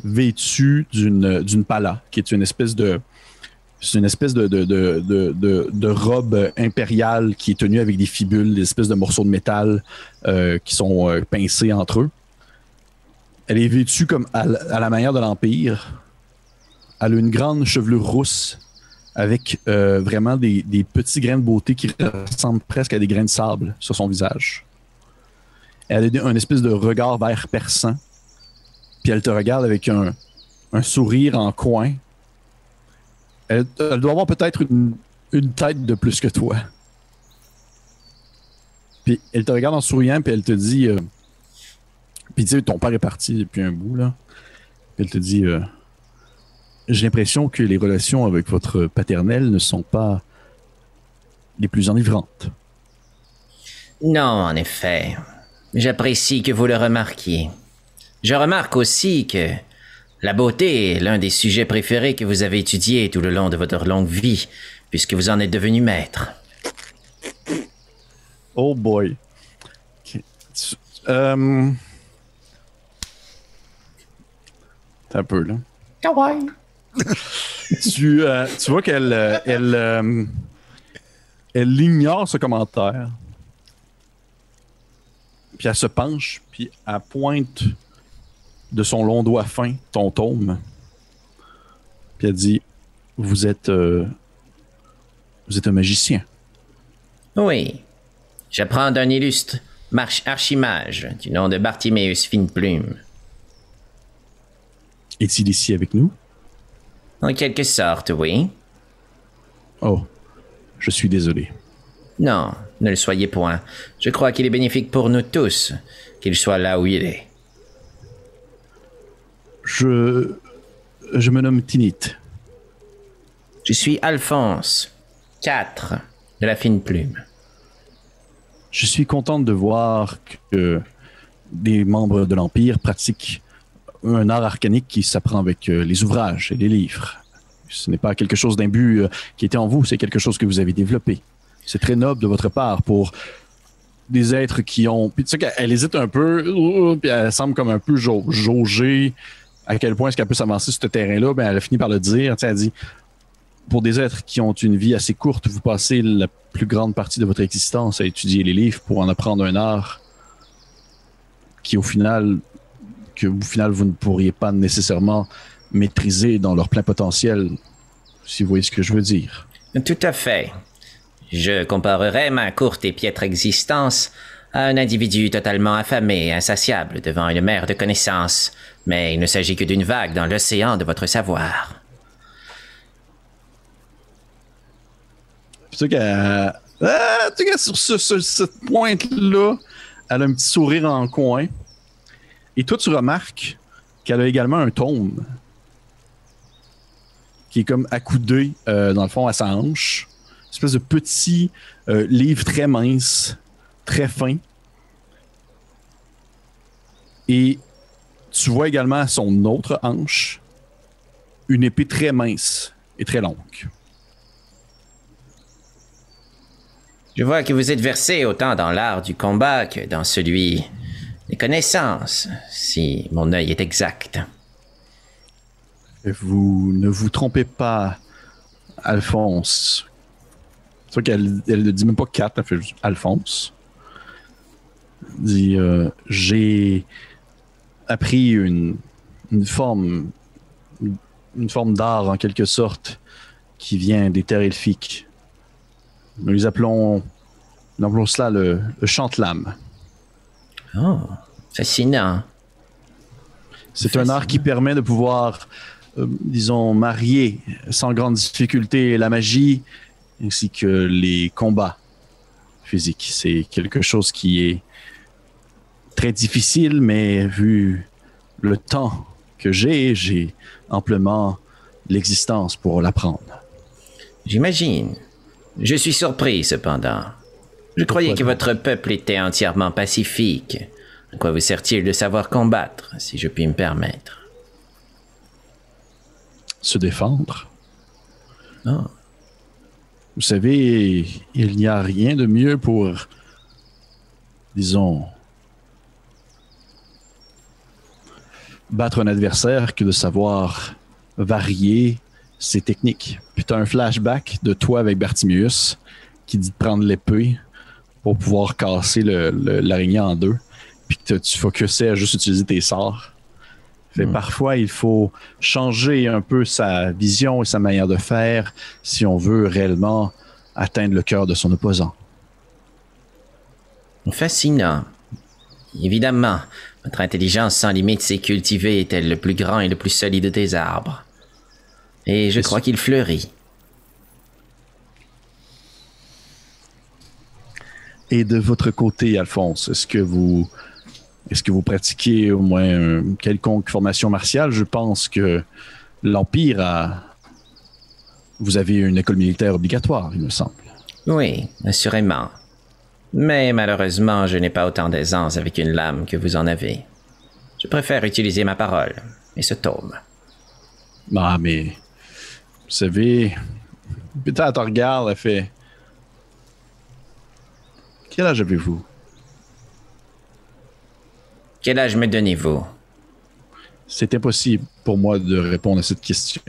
vêtue d'une pala, qui est une espèce de. Une robe impériale qui est tenue avec des fibules, des espèces de morceaux de métal euh, qui sont euh, pincés entre eux. Elle est vêtue comme à, la- manière de l'Empire. Elle a une grande chevelure rousse avec euh, vraiment des, des petits grains de beauté qui ressemblent presque à des grains de sable sur son visage. Elle a un espèce de regard vert perçant. Puis elle te regarde avec un, sourire en coin. Elle, elle doit avoir peut-être une, une tête de plus que toi. Puis elle te regarde en souriant, puis elle te dit euh, puis tu sais, ton père est parti depuis un bout, là. Puis elle te dit euh, J'ai l'impression que les relations avec votre paternel ne sont pas les plus enivrantes. Non, en effet. J'apprécie que vous le remarquiez. Je remarque aussi que la beauté est l'un des sujets préférés que vous avez étudiés tout le long de votre longue vie, puisque vous en êtes devenu maître. Oh boy. Ok. Tu- euh, un peu, là. tu, euh, tu vois qu'elle euh, elle, euh, elle ignore ce commentaire. Puis elle se penche, puis elle pointe de son long doigt fin ton tome. Puis elle dit vous êtes. euh, vous êtes un magicien. Oui. J'apprends d'un illustre marche archimage du nom de Bartiméus Fineplume. Est-il ici avec nous? En quelque sorte, oui. Oh, je suis désolé. Non, ne le soyez point. Je crois qu'il est bénéfique pour nous tous qu'il soit là où il est. Je. Je me nomme Tinit. Je suis Alphonse, 4 de la fine plume. Je suis contente de voir que des membres de l'Empire pratiquent un art arcanique qui s'apprend avec euh, les ouvrages et les livres. Ce n'est pas quelque chose d'imbu euh, qui était en vous, c'est quelque chose que vous avez développé. C'est très noble de votre part pour des êtres qui ont. Puis tu sais qu'elle hésite un peu, puis elle semble comme un peu jau- jauger à quel point est-ce qu'elle peut s'avancer sur ce terrain-là? Ben, elle a fini par le dire. Elle dit pour des êtres qui ont une vie assez courte, vous passez la plus grande partie de votre existence à étudier les livres pour en apprendre un art qui, au final, que au final, vous ne pourriez pas nécessairement maîtriser dans leur plein potentiel, si vous voyez ce que je veux dire. Tout à fait. Je comparerais ma courte et piètre existence un individu totalement affamé insatiable devant une mer de connaissances, mais il ne s'agit que d'une vague dans l'océan de votre savoir. Sais qu'elle- Ah, sur ce, ce- cette pointe-là, elle a un petit sourire en coin. Et toi, tu remarques qu'elle a également un tome qui est comme accoudé, euh, dans le fond, à sa hanche. Une espèce de petit euh, livre très mince, très fin. Et tu vois également à son autre hanche une épée très mince et très longue. Je vois que vous êtes versé autant dans l'art du combat que dans celui des connaissances, si mon œil est exact. Vous ne vous trompez pas, Alphonse. C'est vrai qu'elle elle ne dit même pas 4, elle fait juste Alphonse. Dit euh, J'ai appris une, une forme, une forme d'art en quelque sorte qui vient des terres elfiques. Nous les appelons, nous appelons cela le, le chante-lame. Oh, fascinant. C'est un art qui permet de pouvoir, euh, disons, marier sans grande difficulté la magie ainsi que les combats physiques. C'est quelque chose qui est très difficile, mais vu le temps que j'ai, j'ai amplement l'existence pour l'apprendre. J'imagine. Je suis surpris, cependant. Je croyais que votre peuple était entièrement pacifique. À quoi vous sert-il de savoir combattre, si je puis me permettre? Se défendre. Oh, Vous savez, il n'y a rien de mieux pour, disons, battre un adversaire que de savoir varier ses techniques. Puis tu as un flashback de toi avec Bartimius qui dit de prendre l'épée pour pouvoir casser le- le- l'araignée en deux. Puis que tu focusais à juste utiliser tes sorts. Fait parfois, il faut changer un peu sa vision et sa manière de faire si on veut réellement atteindre le cœur de son opposant. fascinant. Évidemment, votre intelligence sans limite s'est cultivée tel le plus grand et le plus solide des arbres? Et je crois qu'il fleurit. Et de votre côté, Alphonse, est-ce que vous est-ce que vous pratiquez au moins une quelconque formation martiale? Je pense que l'Empire a. Vous avez une école militaire obligatoire, il me semble. Oui, assurément. Mais malheureusement, je n'ai pas autant d'aisance avec une lame que vous en avez. Je préfère utiliser ma parole et ce tome. Ah, mais. Vous savez. Putain, elle te regarde, elle fait. Quel âge avez-vous? Quel âge me donnez-vous? C'est impossible pour moi de répondre à cette question.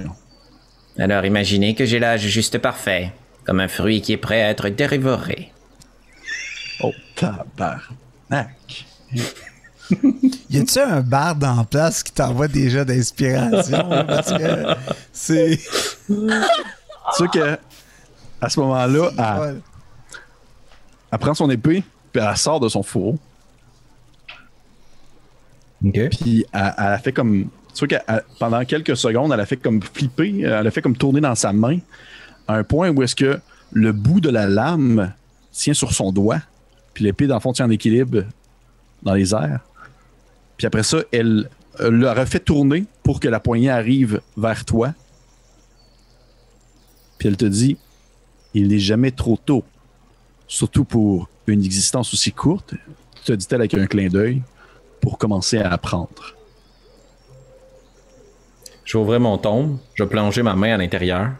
Alors imaginez que j'ai l'âge juste parfait, comme un fruit qui est prêt à être dévoré. Tabarnak. Y a-tu un barde en place qui t'envoie déjà d'inspiration? Parce que c'est. tu sais que à ce moment-là, elle, elle prend son épée, puis elle sort de son fourreau. Ok. Puis elle, elle a fait comme. Tu vois que pendant quelques secondes, elle a fait comme flipper, elle a fait comme tourner dans sa main, à un point où est-ce que le bout de la lame tient sur son doigt, puis l'épée, dans le fond, tient en équilibre dans les airs. Puis après ça, elle, le refait tourner pour que la poignée arrive vers toi. Puis elle te dit Il n'est jamais trop tôt, surtout pour une existence aussi courte, te dit-elle avec un clin d'œil, pour commencer à apprendre. Ouvrir mon tombe, je plonger ma main à l'intérieur,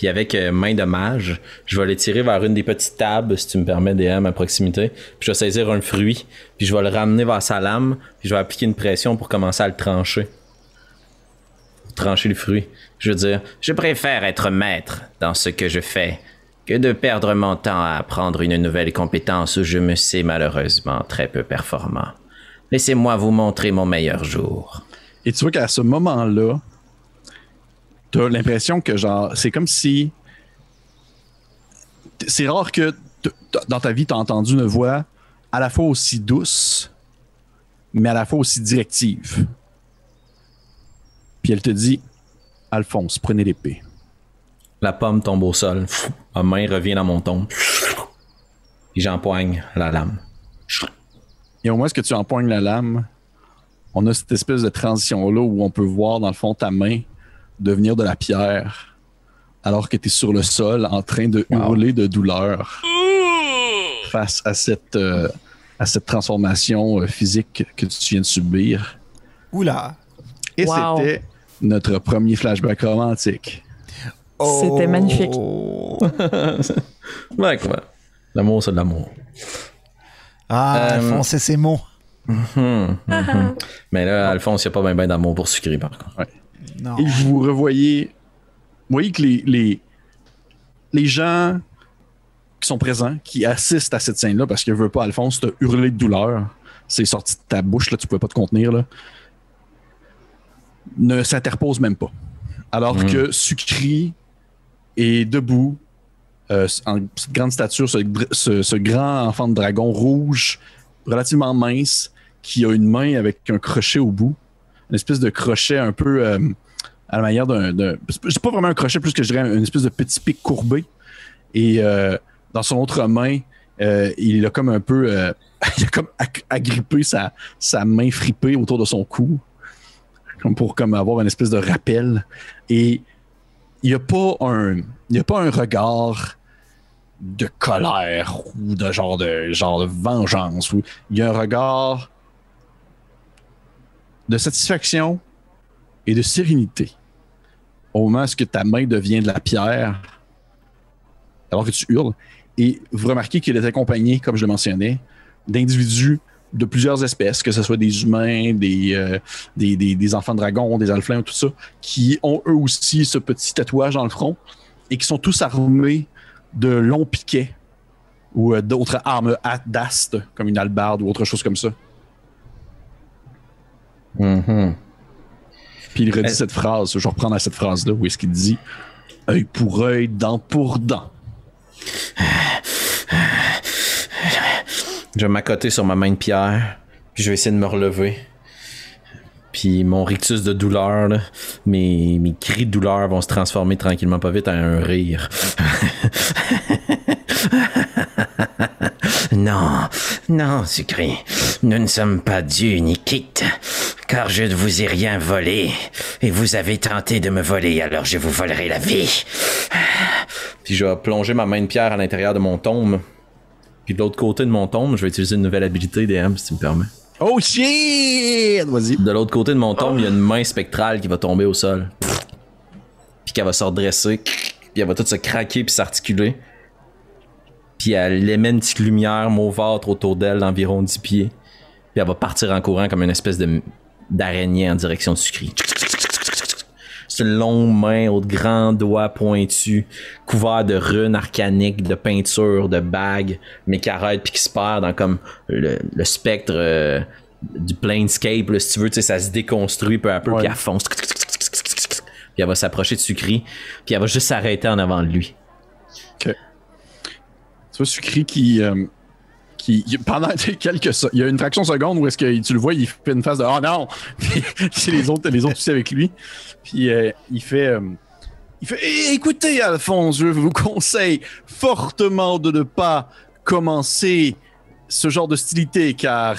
puis avec euh, main de mage, je vais les tirer vers une des petites tables, si tu me permets, DM à proximité, puis je vais saisir un fruit, puis je vais le ramener vers sa lame, puis je vais appliquer une pression pour commencer à le trancher. Trancher le fruit. Je veux dire, Je préfère être maître dans ce que je fais que de perdre mon temps à apprendre une nouvelle compétence où je me sais malheureusement très peu performant. Laissez-moi vous montrer mon meilleur jour. Et tu vois qu'à ce moment-là, t'as l'impression que genre, c'est comme si. C'est rare que dans ta vie, t'as entendu une voix à la fois aussi douce, mais à la fois aussi directive. Puis elle te dit Alphonse, prenez l'épée. la pomme tombe au sol, ma main revient dans mon tombe, puis j'empoigne la lame. Et au moins, ce que tu empoignes la lame, on a cette espèce de transition-là où on peut voir, dans le fond, ta main devenir de la pierre alors que tu es sur le sol en train de hurler de douleur face à cette, euh, à cette transformation euh, physique que tu viens de subir. Oula. Et Wow. c'était notre premier flashback romantique. C'était magnifique. (laughs) Oh. Ouais, quoi. L'amour, c'est de l'amour. Ah, Euh, Alphonse, c'est ses mots. Hum, (laughs) hum. (laughs) Mais là, Alphonse, il n'y a pas bien ben d'amour pour sucrer, par contre. Non. Et vous revoyez, vous voyez que les, les, les gens qui sont présents, qui assistent à cette scène-là, parce que veut pas, Alphonse, t'as hurlé de douleur, c'est sorti de ta bouche, là, tu pouvais pas te contenir, là, ne s'interposent même pas. Alors Mm. que Sucri est debout, euh, en grande stature, ce, dr- ce- ce grand enfant de dragon rouge, relativement mince, qui a une main avec un crochet au bout, une espèce de crochet un peu euh, à la manière d'un. C'est pas vraiment un crochet, plus que je dirais une espèce de petit pic courbé. Et euh, dans son autre main, euh, il a comme un peu. (laughs) il a comme ag- agrippé sa, sa main fripée autour de son cou. Comme pour comme avoir une espèce de rappel. Et il n'y a pas un. Il a pas un regard de colère ou de genre de genre de vengeance. Il y a un regard de satisfaction et de sérénité au moment où ta main devient de la pierre alors que tu hurles. Et vous remarquez qu'il est accompagné, comme je le mentionnais, d'individus de plusieurs espèces, que ce soit des humains, des, euh, enfants dragons, des alflins, tout ça, qui ont eux aussi ce petit tatouage dans le front et qui sont tous armés de longs piquets ou euh, d'autres armes d'ast, comme une albarde ou autre chose comme ça. Mhm. Puis il redit Euh, cette phrase, je vais reprendre à cette phrase-là, où est-ce qu'il dit œil pour œil, dent pour dent. Je vais m'accoter sur ma main de pierre, puis je vais essayer de me relever. Puis mon rictus de douleur, là, mes, mes cris de douleur vont se transformer tranquillement pas vite en un rire. (laughs) Non, non, Sucré, nous ne sommes pas dus ni quittes, car je ne vous ai rien volé, et vous avez tenté de me voler, alors je vous volerai la vie. Puis je vais plonger ma main de pierre à l'intérieur de mon tombe. Puis de l'autre côté de mon tombe, je vais utiliser une nouvelle habilité DM, si tu me permets. Oh shit! Vas-y. De l'autre côté de mon tombe, il y a une main spectrale qui va tomber au sol. Puis qu'elle va se redresser. Puis elle va tout se craquer puis s'articuler. Puis elle émet une petite lumière mauvâtre autour d'elle d'environ 10 pieds. Puis elle va partir en courant comme une espèce de d'araignée en direction de Sucri. C'est une longue main aux grands doigts pointus, couvert de runes arcaniques, de peintures, de bagues, mais qui arrêtent puis qui se perd dans comme le, le spectre euh, du planescape, là, si tu veux, tu sais, ça se déconstruit peu à peu puis elle fonce Puis elle va s'approcher de Sucri, puis elle va juste s'arrêter en avant de lui. Tu vois Sucri qui. euh, qui pendant (laughs) quelques il y a une fraction de seconde où est-ce que tu le vois il fait une face de oh non! (laughs) Puis les autres les autres aussi avec lui. Puis euh, il fait euh, il fait Eh, écoutez Alphonse je vous conseille fortement de ne pas commencer ce genre d'hostilité car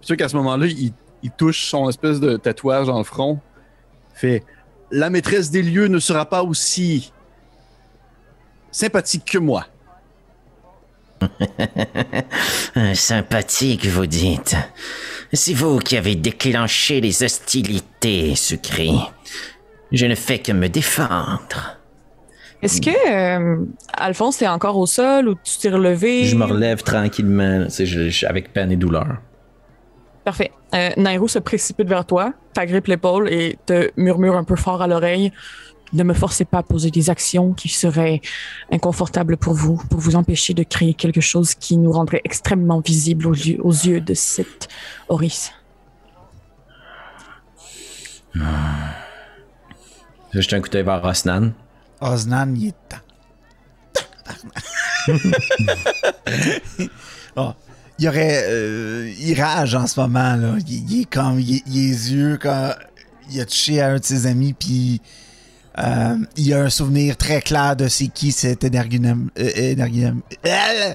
tu vois qu'à ce moment-là il, il touche son espèce de tatouage dans le front. Fait la maîtresse des lieux ne sera pas aussi sympathique que moi (laughs) Sympathique, vous dites. C'est vous qui avez déclenché les hostilités, Sucré. Je ne fais que me défendre. Est-ce que euh, Alphonse est encore au sol ou tu t'es relevé? Je me relève tranquillement, je- je- avec peine et douleur. Parfait. Euh, Nairo se précipite vers toi, t'agrippe l'épaule et te murmure un peu fort à l'oreille. Ne me forcez pas à poser des actions qui seraient inconfortables pour vous, pour vous empêcher de créer quelque chose qui nous rendrait extrêmement visible aux, yeux- aux yeux de cette Oris. Je jette un coup d'œil vers Osnan. Osnan, il est temps. (laughs) Oh, il y aurait. euh, il rage en ce moment, là. Il, il est comme. Il, est- il est les yeux quand. Il a touché à un de ses amis, puis. Euh, il a un souvenir très clair de c'est qui cet énergunum. Euh, énergunum. Euh,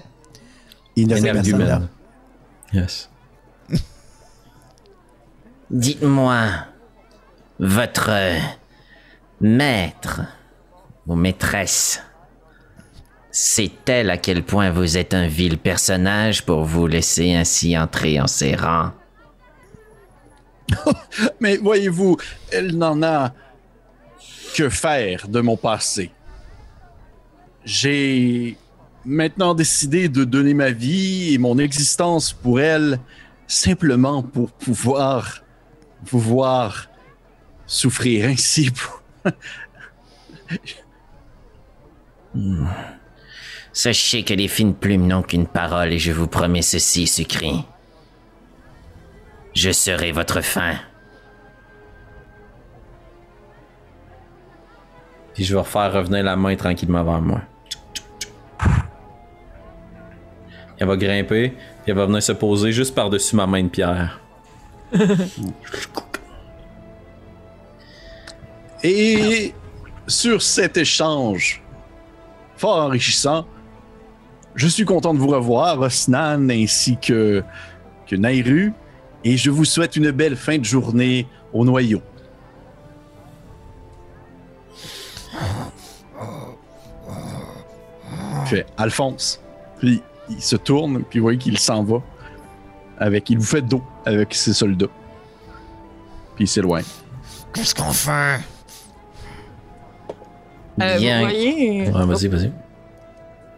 Énergumène. Yes. (laughs) Dites-moi, votre euh, maître ou maîtresse, sait-elle à quel point vous êtes un vil personnage pour vous laisser ainsi entrer en ses rangs? (laughs) Mais voyez-vous, elle n'en a que faire de mon passé. J'ai maintenant décidé de donner ma vie et mon existence pour elle, simplement pour pouvoir vous voir souffrir ainsi. (laughs) Sachez que les fines plumes n'ont qu'une parole et je vous promets ceci, Sucré. Je serai votre fin. Puis je vais refaire revenir la main tranquillement vers moi. Elle va grimper, puis elle va venir se poser juste par-dessus ma main de pierre. (laughs) Et sur cet échange fort enrichissant, je suis content de vous revoir, Osnan ainsi que, que Nairu, et je vous souhaite une belle fin de journée au noyau. Fait Alphonse. Puis il se tourne, puis vous voyez qu'il s'en va. Avec, il vous fait dos avec ses soldats. Puis il s'éloigne. Qu'est-ce qu'on fait? Euh, Bien. vous voyez, Ouais, vas-y, vas-y.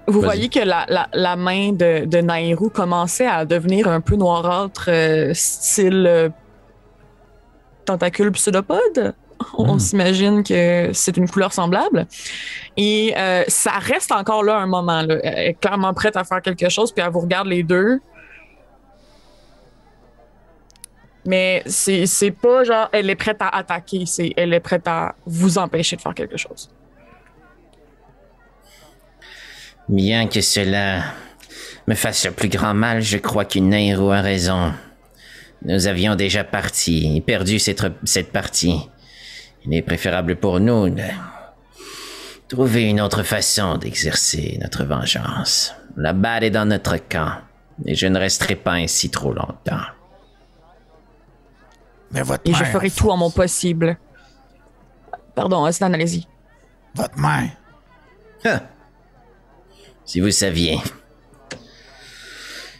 vous vas-y. voyez que la, la, la main de, de Nairou commençait à devenir un peu noirâtre, euh, style euh, tentacule pseudopode? (laughs) On Hmm. s'imagine que c'est une couleur semblable. Et euh, ça reste encore là un moment. Là. Elle est clairement prête à faire quelque chose, puis elle vous regarde les deux. Mais c'est c'est pas genre elle est prête à attaquer, c'est elle est prête à vous empêcher de faire quelque chose. Bien que cela me fasse le plus grand mal, je crois qu'une Nairo a raison. Nous avions déjà parti et perdu cette, cette partie. Il est préférable pour nous de trouver une autre façon d'exercer notre vengeance. La balle est dans notre camp et je ne resterai pas ainsi trop longtemps. Mais votre Et main. je ferai tout en mon possible. Pardon, Aslan, allez-y. Votre main. Ah. Si vous saviez.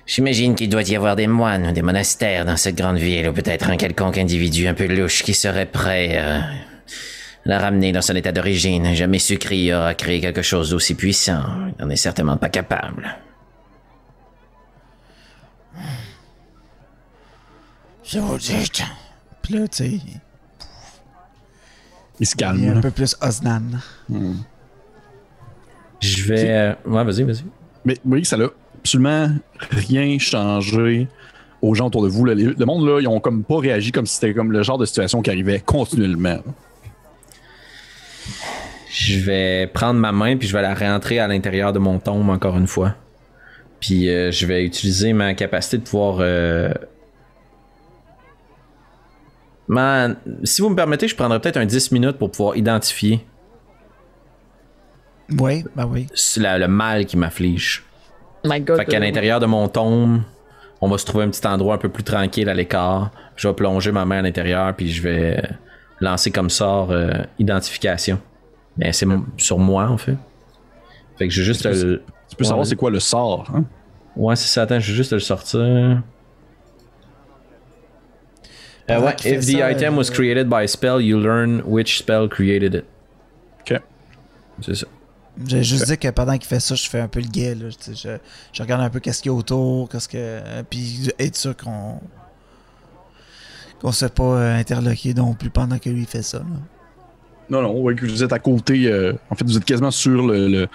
J'imagine qu'il doit y avoir des moines ou des monastères dans cette grande ville, ou peut-être un quelconque individu un peu louche qui serait prêt à la ramener dans son état d'origine. Jamais Sucri aura créé quelque chose d'aussi puissant. Il n'en est certainement pas capable. Je vous dis. Puis là, tu sais, Il se il est un calme. peu plus Osnan. Je vais. euh, Ouais, vas-y, vas-y. Mais que ça n'a absolument rien changé aux gens autour de vous. Le monde, là, ils ont comme pas réagi comme si c'était comme le genre de situation qui arrivait continuellement. Je vais prendre ma main puis je vais la réentrer à l'intérieur de mon tombe encore une fois. Puis euh, je vais utiliser ma capacité de pouvoir. euh, Man, si vous me permettez, je prendrais peut-être un 10 minutes pour pouvoir identifier Oui, ben oui. la- le mal qui m'afflige. My God. Fait qu'à euh, l'intérieur de mon tombe, on va se trouver un petit endroit un peu plus tranquille à l'écart. Je vais plonger ma main à l'intérieur, puis je vais lancer comme sort euh, identification. Mais c'est sur moi, en fait. Fait que je vais juste Tu peux- le. Tu peux Ouais, savoir c'est quoi le sort. Hein? Ouais, c'est ça. Attends, je vais juste le sortir. Euh, Pendant ouais, if the ça, item euh, was created by a spell, you learn which spell created it. Ok. C'est ça. J'ai juste dit que pendant qu'il fait ça, je fais un peu le. Là. Sais, Je, je regarde un peu qu'est-ce qu'il y a autour, qu'est-ce que. euh, Puis être sûr qu'on. Qu'on se fait pas euh, interloquer non plus pendant que lui fait ça. là. Non, non, ouais, que vous êtes à côté. euh, en fait, vous êtes quasiment sur le. le-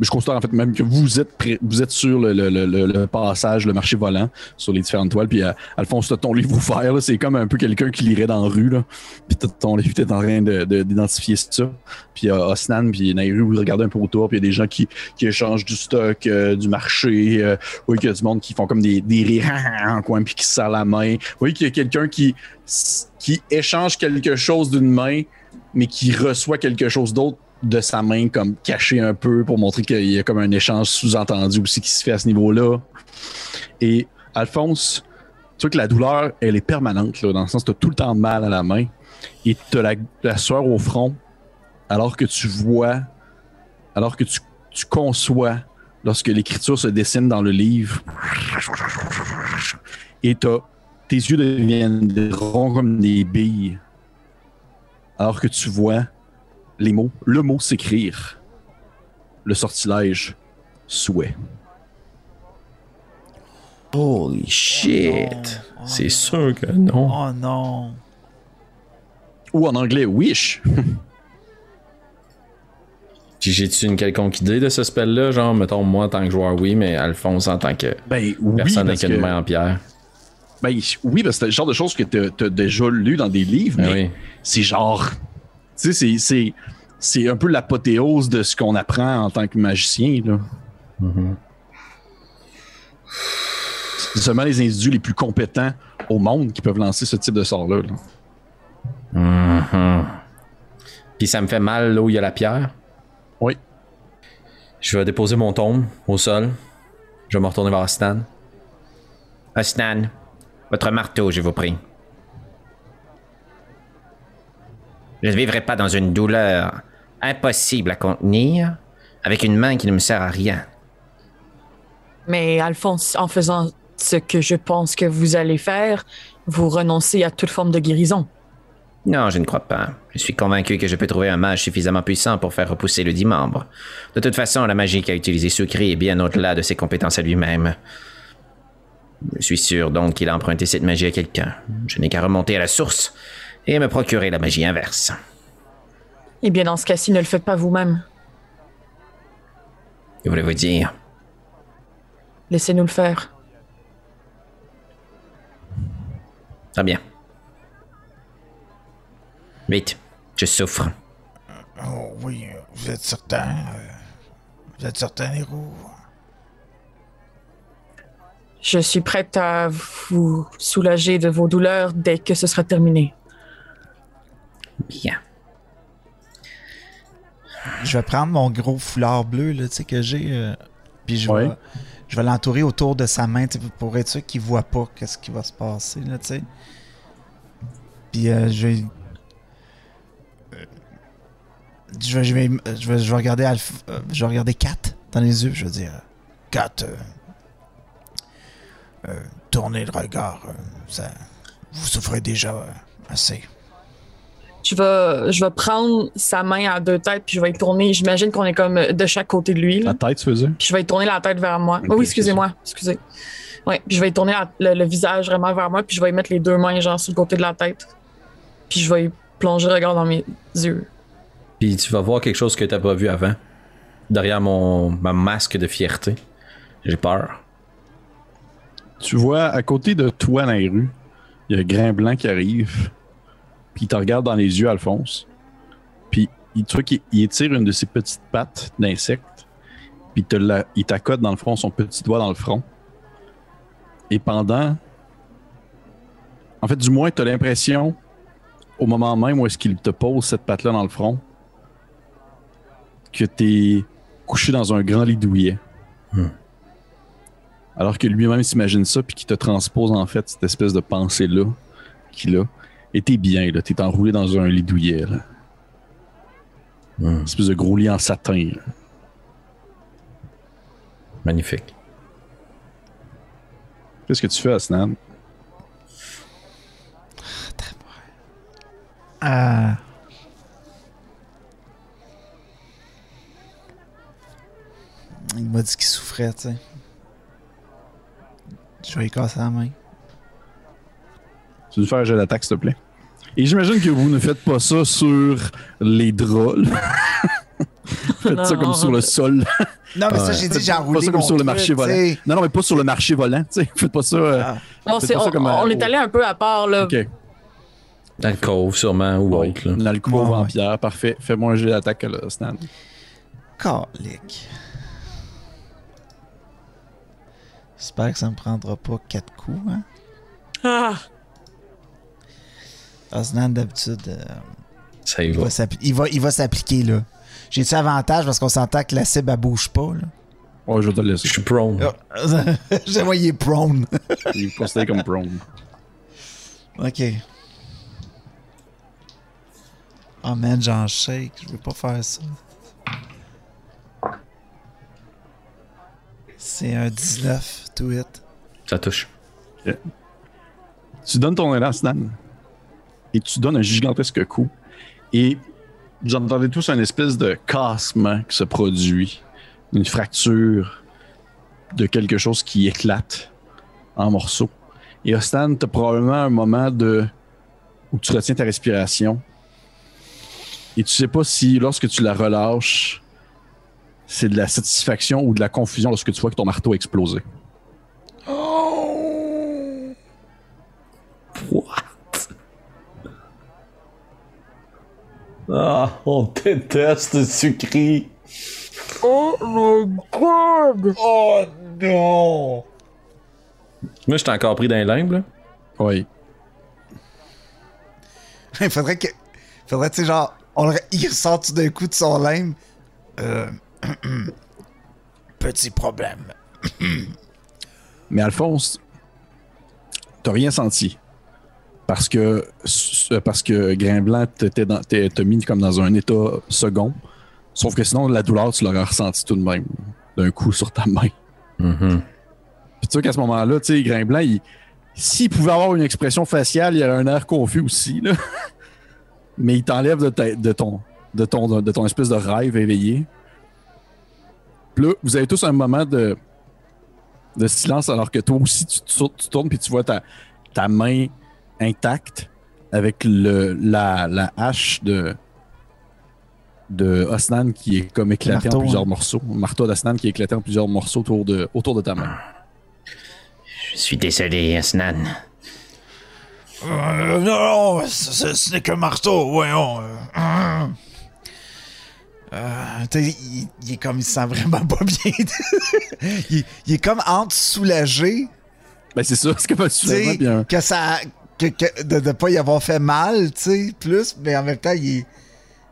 je constate en fait même que vous êtes vous êtes sur le, passage, le marché volant, sur les différentes toiles. Puis euh, Alphonse, t'as ton livre ouvert, c'est comme un peu quelqu'un qui lirait dans la rue. Là. Puis t'as ton livre, t'es en train de- de- d'identifier ça. Puis euh, Osnan, puis Nairu, vous regardez un peu autour, puis il y a des gens qui, échangent du stock, euh, du marché. Euh, oui, qu'il y a du monde qui font comme des, rires en coin, puis qui se serrent la main. Oui, qu'il y a quelqu'un qui, qui échange quelque chose d'une main mais qui reçoit quelque chose d'autre de sa main, comme caché un peu pour montrer qu'il y a comme un échange sous-entendu aussi qui se fait à ce niveau-là. Et Alphonse, tu vois que la douleur, elle est permanente, dans le sens que tu as tout le temps mal à la main et tu as la, sueur au front, alors que tu vois, alors que tu, tu conçois lorsque l'écriture se dessine dans le livre. Et t'as- tes yeux deviennent ronds comme des billes alors que tu vois les mots, le mot s'écrire, le sortilège, souhait. Holy shit! Oh, c'est sûr que non. Oh non. Ou en anglais, wish. (laughs) Puis j'ai-tu une quelconque idée de ce spell-là? Genre, mettons, moi en tant que joueur, oui, mais Alphonse en tant que Ben oui, personne avec une main en pierre. ben, oui, parce que c'est le genre de choses que tu as déjà lu dans des livres, Ben mais oui. c'est genre. Tu sais, c'est- un peu l'apothéose de ce qu'on apprend en tant que magicien. Là. Mhm. C'est seulement les individus les plus compétents au monde qui peuvent lancer ce type de sort-là. là. Mhm. Puis ça me fait mal là où il y a la pierre. Oui. Je vais déposer mon tombe au sol. Je vais me retourner vers Stan. Osnan, votre marteau, je vous prie. Je ne vivrai pas dans une douleur impossible à contenir avec une main qui ne me sert à rien. Mais Alphonse, en faisant ce que je pense que vous allez faire, vous renoncez à toute forme de guérison. Non, je ne crois pas. Je suis convaincu que je peux trouver un mage suffisamment puissant pour faire repousser le dit membre. De toute façon, la magie qu'a utilisée Sukri est bien au-delà de ses compétences à lui-même. Je suis sûr donc qu'il a emprunté cette magie à quelqu'un. Je n'ai qu'à remonter à la source et me procurer la magie inverse. Eh bien, dans ce cas-ci, ne le faites pas vous-même. Que voulez-vous dire? Laissez-nous le faire. Très bien. Vite, je souffre. Oh oui, vous êtes certain? euh, vous êtes certain, Nero? Je suis prête à vous soulager de vos douleurs dès que ce sera terminé. Bien. Je vais prendre mon gros foulard bleu là, tu sais, que j'ai, euh, puis je Ouais. vais, je vais l'entourer autour de sa main pour être sûr qu'il voit pas qu'est-ce qui va se passer, là, tu sais. Puis euh, je vais... euh, Je vais, je, vais, je, vais, je vais regarder euh, je vais regarder Kat dans les yeux, je vais dire Kat, euh, euh, tournez le regard, euh, ça, vous souffrez déjà euh, assez. Je vais, je vais prendre sa main à deux têtes, puis je vais y tourner. J'imagine qu'on est comme de chaque côté de lui. là. La tête, tu faisais? Puis je vais y tourner la tête vers moi. Oui, oui, excusez-moi. Excusez. Ouais, puis je vais y tourner la- le, le visage vraiment vers moi, puis je vais y mettre les deux mains genre sur le côté de la tête. Puis je vais y plonger le regard dans mes yeux. Puis tu vas voir quelque chose que t'as pas vu avant. Derrière mon ma masque de fierté. J'ai peur. Tu vois, à côté de toi dans les rues, il y a un grain blanc qui arrive. Puis il te regarde dans les yeux, Alphonse. Puis il, qu'il il étire une de ses petites pattes d'insecte, puis il te la- il t'accote dans le front, son petit doigt dans le front. Et pendant. En fait, du moins, tu as l'impression, au moment même où est-ce qu'il te pose cette patte-là dans le front, que tu es couché dans un grand lit douillet. Hmm. Alors que lui-même s'imagine ça, puis qu'il te transpose en fait cette espèce de pensée-là qu'il a. Et t'es bien, là. T'es enroulé dans un lit douillet, là. Hmm. Une espèce de gros lit en satin, là. Magnifique. Qu'est-ce que tu fais, Asnan? Ah. Il m'a dit qu'il souffrait, tu sais. Je vais lui casser la main. Tu veux faire un jeu d'attaque, s'il te plaît? Et j'imagine que vous ne faites pas ça sur les là. (laughs) Faites ça Non. comme sur le sol. Non, mais ça, Ouais. j'ai dit, Faites j'ai pas enroulé ça comme sur le marché volant. Non, non, mais pas sur le marché volant. tu sais. Faites pas ça. euh, Ah. Non, Faites c'est- pas ça on, euh, on est allé un peu à part, là. Ok. Dans le cove, sûrement, ou Oui. autre. Là. Dans le cours Ouais, en ouais. pierre. Parfait. Fais-moi un jeu d'attaque, là, Stan. Calique. J'espère que ça me prendra pas quatre coups, hein. Ah, Osnan, d'habitude, euh, Ça y il va. il va, il va s'appliquer, là. J'ai-tu avantage parce qu'on s'entend que la cible, elle bouge pas, là? Ouais, je vais te le laisser. Je suis prone. (laughs) J'aime il est prone. Il est considéré comme prone. ok. Oh man, j'en shake. Je veux pas faire ça. C'est un 19 to hit. Ça touche. Tu donnes ton élan, Stan, et tu donnes un gigantesque coup. Et vous entendez tous un espèce de cassement qui se produit, une fracture de quelque chose qui éclate en morceaux. Et Ostan, tu probablement un moment de où tu retiens ta respiration. Et tu sais pas si lorsque tu la relâches, c'est de la satisfaction ou de la confusion lorsque tu vois que ton marteau a explosé. What? Ah, on déteste ce cri. Oh my god! Oh non! Moi, j'étais encore pris dans les limbes, là. Oui. Il faudrait que. Faudrait, tu sais, genre, on le... il ressort tout d'un coup de son lime. Euh. (clears throat) Petit problème. (clears throat) Mais Alphonse, t'as rien senti. Parce que, parce que Grain Blanc t'a mis comme dans un état second. Sauf que sinon, la douleur, tu l'aurais ressenti tout de même. D'un coup sur ta main. Mhm. Puis tu vois qu'à ce moment-là, tu sais, Grain Blanc, il- s'il pouvait avoir une expression faciale, il aurait un air confus aussi. Là. (laughs) Mais il t'enlève de, ta- de ton, de, ton, de ton espèce de rêve éveillé. Puis là, vous avez tous un moment de, de silence alors que toi aussi, tu, tu, tu tournes puis tu vois ta, ta main intacte avec le, la, la hache de, de Osnan qui est comme éclatée marteau, en plusieurs hein. morceaux. Le marteau d'Osnan qui est éclaté en plusieurs morceaux autour de, autour de ta main. Je suis désolé, Asnan. Euh, non, ce, ce n'est qu'un marteau, voyons. Euh, hum. Euh, il, il est comme, il se sent vraiment (laughs) pas bien. il, il est comme entre soulagé, Ben c'est ça, c'est comme un tu soulagement un- que ça, que, que- de ne pas y avoir fait mal, tu sais, plus, mais en même temps, il est,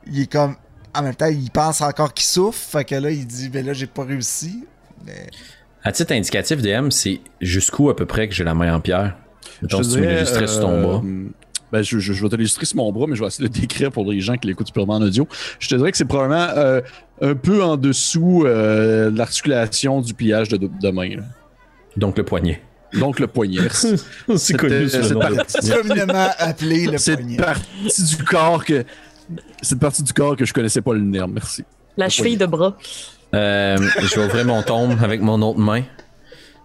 il est comme, en même temps, il pense encore qu'il souffre, fait que là, il dit, ben là, j'ai pas réussi. Mais... À titre indicatif, DM, c'est jusqu'où à peu près que j'ai la main en pierre? Te si tu dirais, l'illustrais sur ton euh, bras. Ben, je, je- je vais te l'illustrer sur mon bras, mais je vais essayer de le décrire pour les gens qui l'écoutent purement en audio. Je te dirais que c'est probablement euh, un peu en dessous euh, de l'articulation du pliage de, de main. là. Donc le poignet. Donc le poignet. (laughs) C'est connu sous le cette nom communément appelé le Cette poignet. partie du corps que. Cette partie du corps que je connaissais pas le nerf, merci. La cheville de bras. Euh, je vais ouvrir mon tombe avec mon autre main.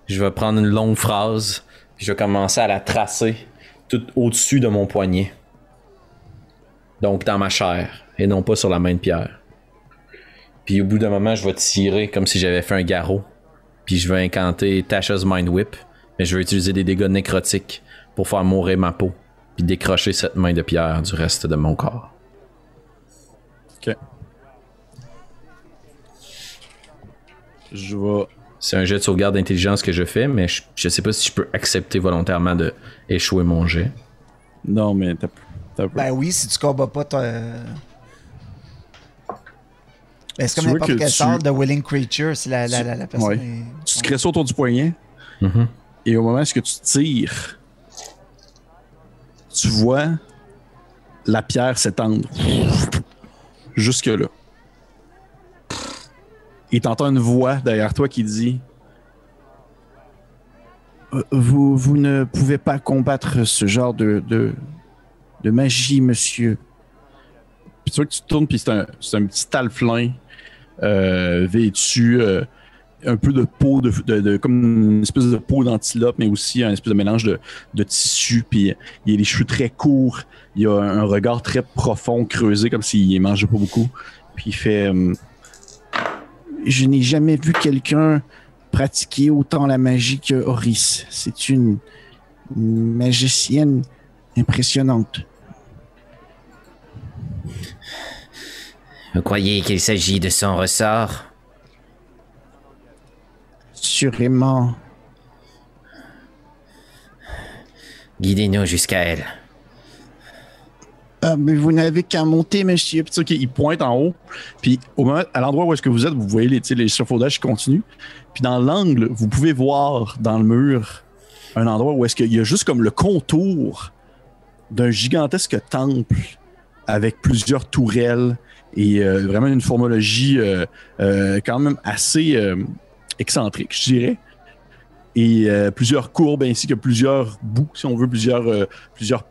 Je vais prendre une longue phrase. Puis je vais commencer à la tracer tout au-dessus de mon poignet. Donc dans ma chair. Et non pas sur la main de pierre. Puis au bout d'un moment, je vais tirer comme si j'avais fait un garrot. Puis je vais incanter Tasha's Mind Whip. Mais je vais utiliser des dégâts nécrotiques pour faire mourir ma peau. Puis décrocher cette main de pierre du reste de mon corps. Ok. Je vais. C'est un jet de sauvegarde d'intelligence que je fais, mais je, je sais pas si je peux accepter volontairement de échouer mon jet. Non, mais t'as. Ben oui, si tu combats pas, t'as. Ben, c'est comme n'importe que quel tu- sort de Willing Creature, si la, la, la, la personne Ouais. est- Tu te crées ça autour du poignet. Mhm. Et au moment où tu tires, tu vois la pierre s'étendre jusque-là. Et t'entends une voix derrière toi qui dit Euh, vous, vous ne pouvez pas combattre ce genre de, de, de magie, monsieur. Puis tu vois que tu tournes, puis c'est un, un petit alflin euh, vêtu euh, un peu de peau, de, de- comme une espèce de peau d'antilope, mais aussi un espèce de mélange de, de tissu. Puis il a les cheveux très courts, il a un, regard très profond, creusé, comme s'il mangeait pas beaucoup. Puis il fait euh, Je n'ai jamais vu quelqu'un pratiquer autant la magie que Horis. C'est une magicienne impressionnante. Vous croyez qu'il s'agit de son ressort? Sûrement. Guidez-nous jusqu'à elle. Ah, mais vous n'avez qu'à monter, monsieur. Puis tu sais qu'il pointe en haut. Puis au moment, à l'endroit où est-ce que vous êtes, vous voyez les, tu sais, les chafaudages qui continuent. Puis dans l'angle, vous pouvez voir dans le mur un endroit où est-ce qu'il y a juste comme le contour d'un gigantesque temple avec plusieurs tourelles et euh, vraiment une formologie euh, euh, quand même assez euh, excentrique, je dirais. Et euh, plusieurs courbes ainsi que plusieurs bouts, si on veut, plusieurs, euh,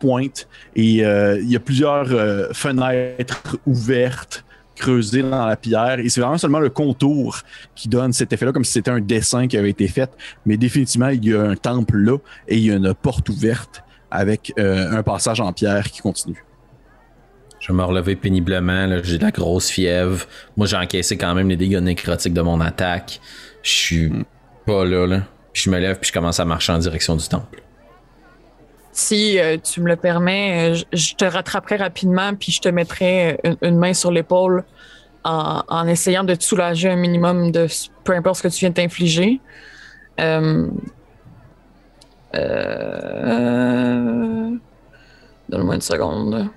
pointes. Et euh, il y a plusieurs fenêtres ouvertes, creusées dans la pierre. Et c'est vraiment seulement le contour qui donne cet effet-là, comme si c'était un dessin qui avait été fait. Mais définitivement, il y a un temple là et il y a une porte ouverte avec un passage en pierre qui continue. Je me relever péniblement, j'ai de la grosse fièvre. Moi, j'ai encaissé quand même les dégâts nécrotiques de mon attaque. Je suis pas là, là. Puis je me lève puis je commence à marcher en direction du temple. Si euh, tu me le permets, euh, je, je te rattraperai rapidement puis je te mettrai euh, une, une main sur l'épaule en, en essayant de te soulager un minimum de peu importe ce que tu viens de t'infliger. Euh, euh, Donne-moi une seconde.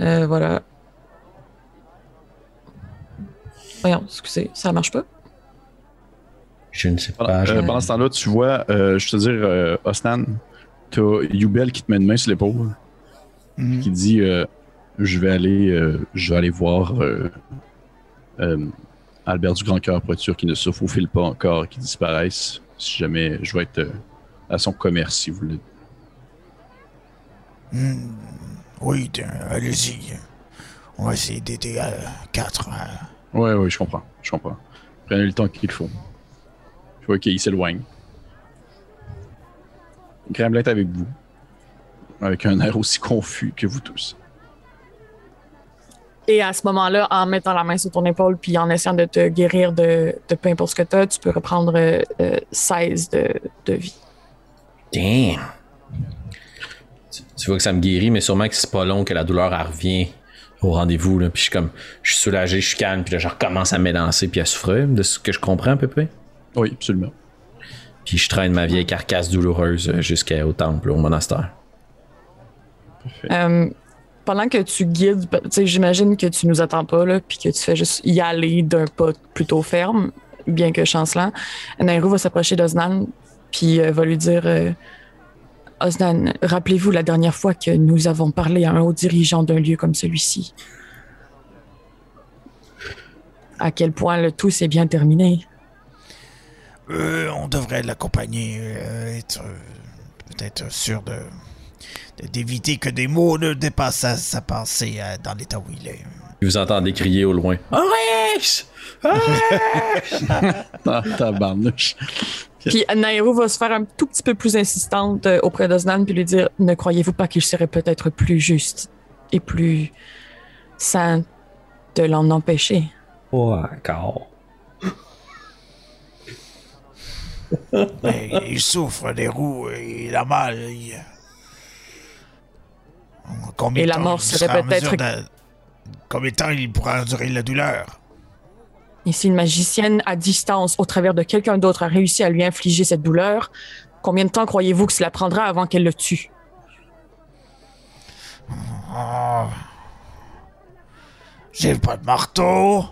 Euh, voilà. Voyons, excusez, ça marche pas? Je ne sais pas. je- euh, pendant ce temps-là, tu vois, euh, je te dire, euh, Osnan, t'as Yubel qui te met une main sur l'épaule, Mhm. qui dit euh, Je vais aller euh, je vais aller voir euh, euh, Albert du Grand Cœur pour être sûr qu'il ne se faufile pas encore, qu'il disparaisse. Si jamais je vais être euh, à son commerce, si vous voulez. Hmm. Oui, allez-y. On va essayer d'aider à 4. Ouais, ouais, je comprends. Je comprends. Prenez le temps qu'il faut. Je vois qu'il s'éloigne. Gremlin est avec vous. Avec un air aussi confus que vous tous. Et à ce moment-là, en mettant la main sur ton épaule puis en essayant de te guérir de, de peu importe ce que tu as, tu peux reprendre euh, euh, 16 de, de vie. Damn. Tu, tu vois que ça me guérit, mais sûrement que c'est pas long que la douleur revient au rendez-vous. Là. Puis je suis comme, je suis soulagé, je suis calme, puis là, je recommence à m'élancer puis à souffrir, de ce que je comprends à peu près. Oui, absolument. Puis je traîne ma vieille carcasse douloureuse euh, jusqu'au temple, au monastère. Euh, pendant que tu guides, tu sais, j'imagine que tu nous attends pas, là, puis que tu fais juste y aller d'un pas plutôt ferme, bien que chancelant. Nairou va s'approcher d'Oznan, puis euh, va lui dire euh, Oznan, rappelez-vous la dernière fois que nous avons parlé à un haut dirigeant d'un lieu comme celui-ci? À quel point le tout s'est bien terminé? Euh, on devrait l'accompagner, euh, être euh, peut-être sûr de de- d'éviter que des mots ne dépassent sa, sa pensée euh, dans l'état où il est. Vous entendez crier au loin. Horace! (laughs) Ah, tabarnouche. Puis Nairo va se faire un tout petit peu plus insistante euh, auprès d'Oznan puis lui dire Ne croyez-vous pas qu'il serait peut-être plus juste et plus sain de l'en empêcher? Oh, encore. Mais (laughs) il souffre des roues et il a mal. il- Combien Et la temps mort serait peut-être- de- Combien de temps il pourra endurer la douleur? Et si une magicienne à distance, au travers de quelqu'un d'autre, a réussi à lui infliger cette douleur, combien de temps croyez-vous que cela prendra avant qu'elle le tue? Oh. J'ai pas de marteau.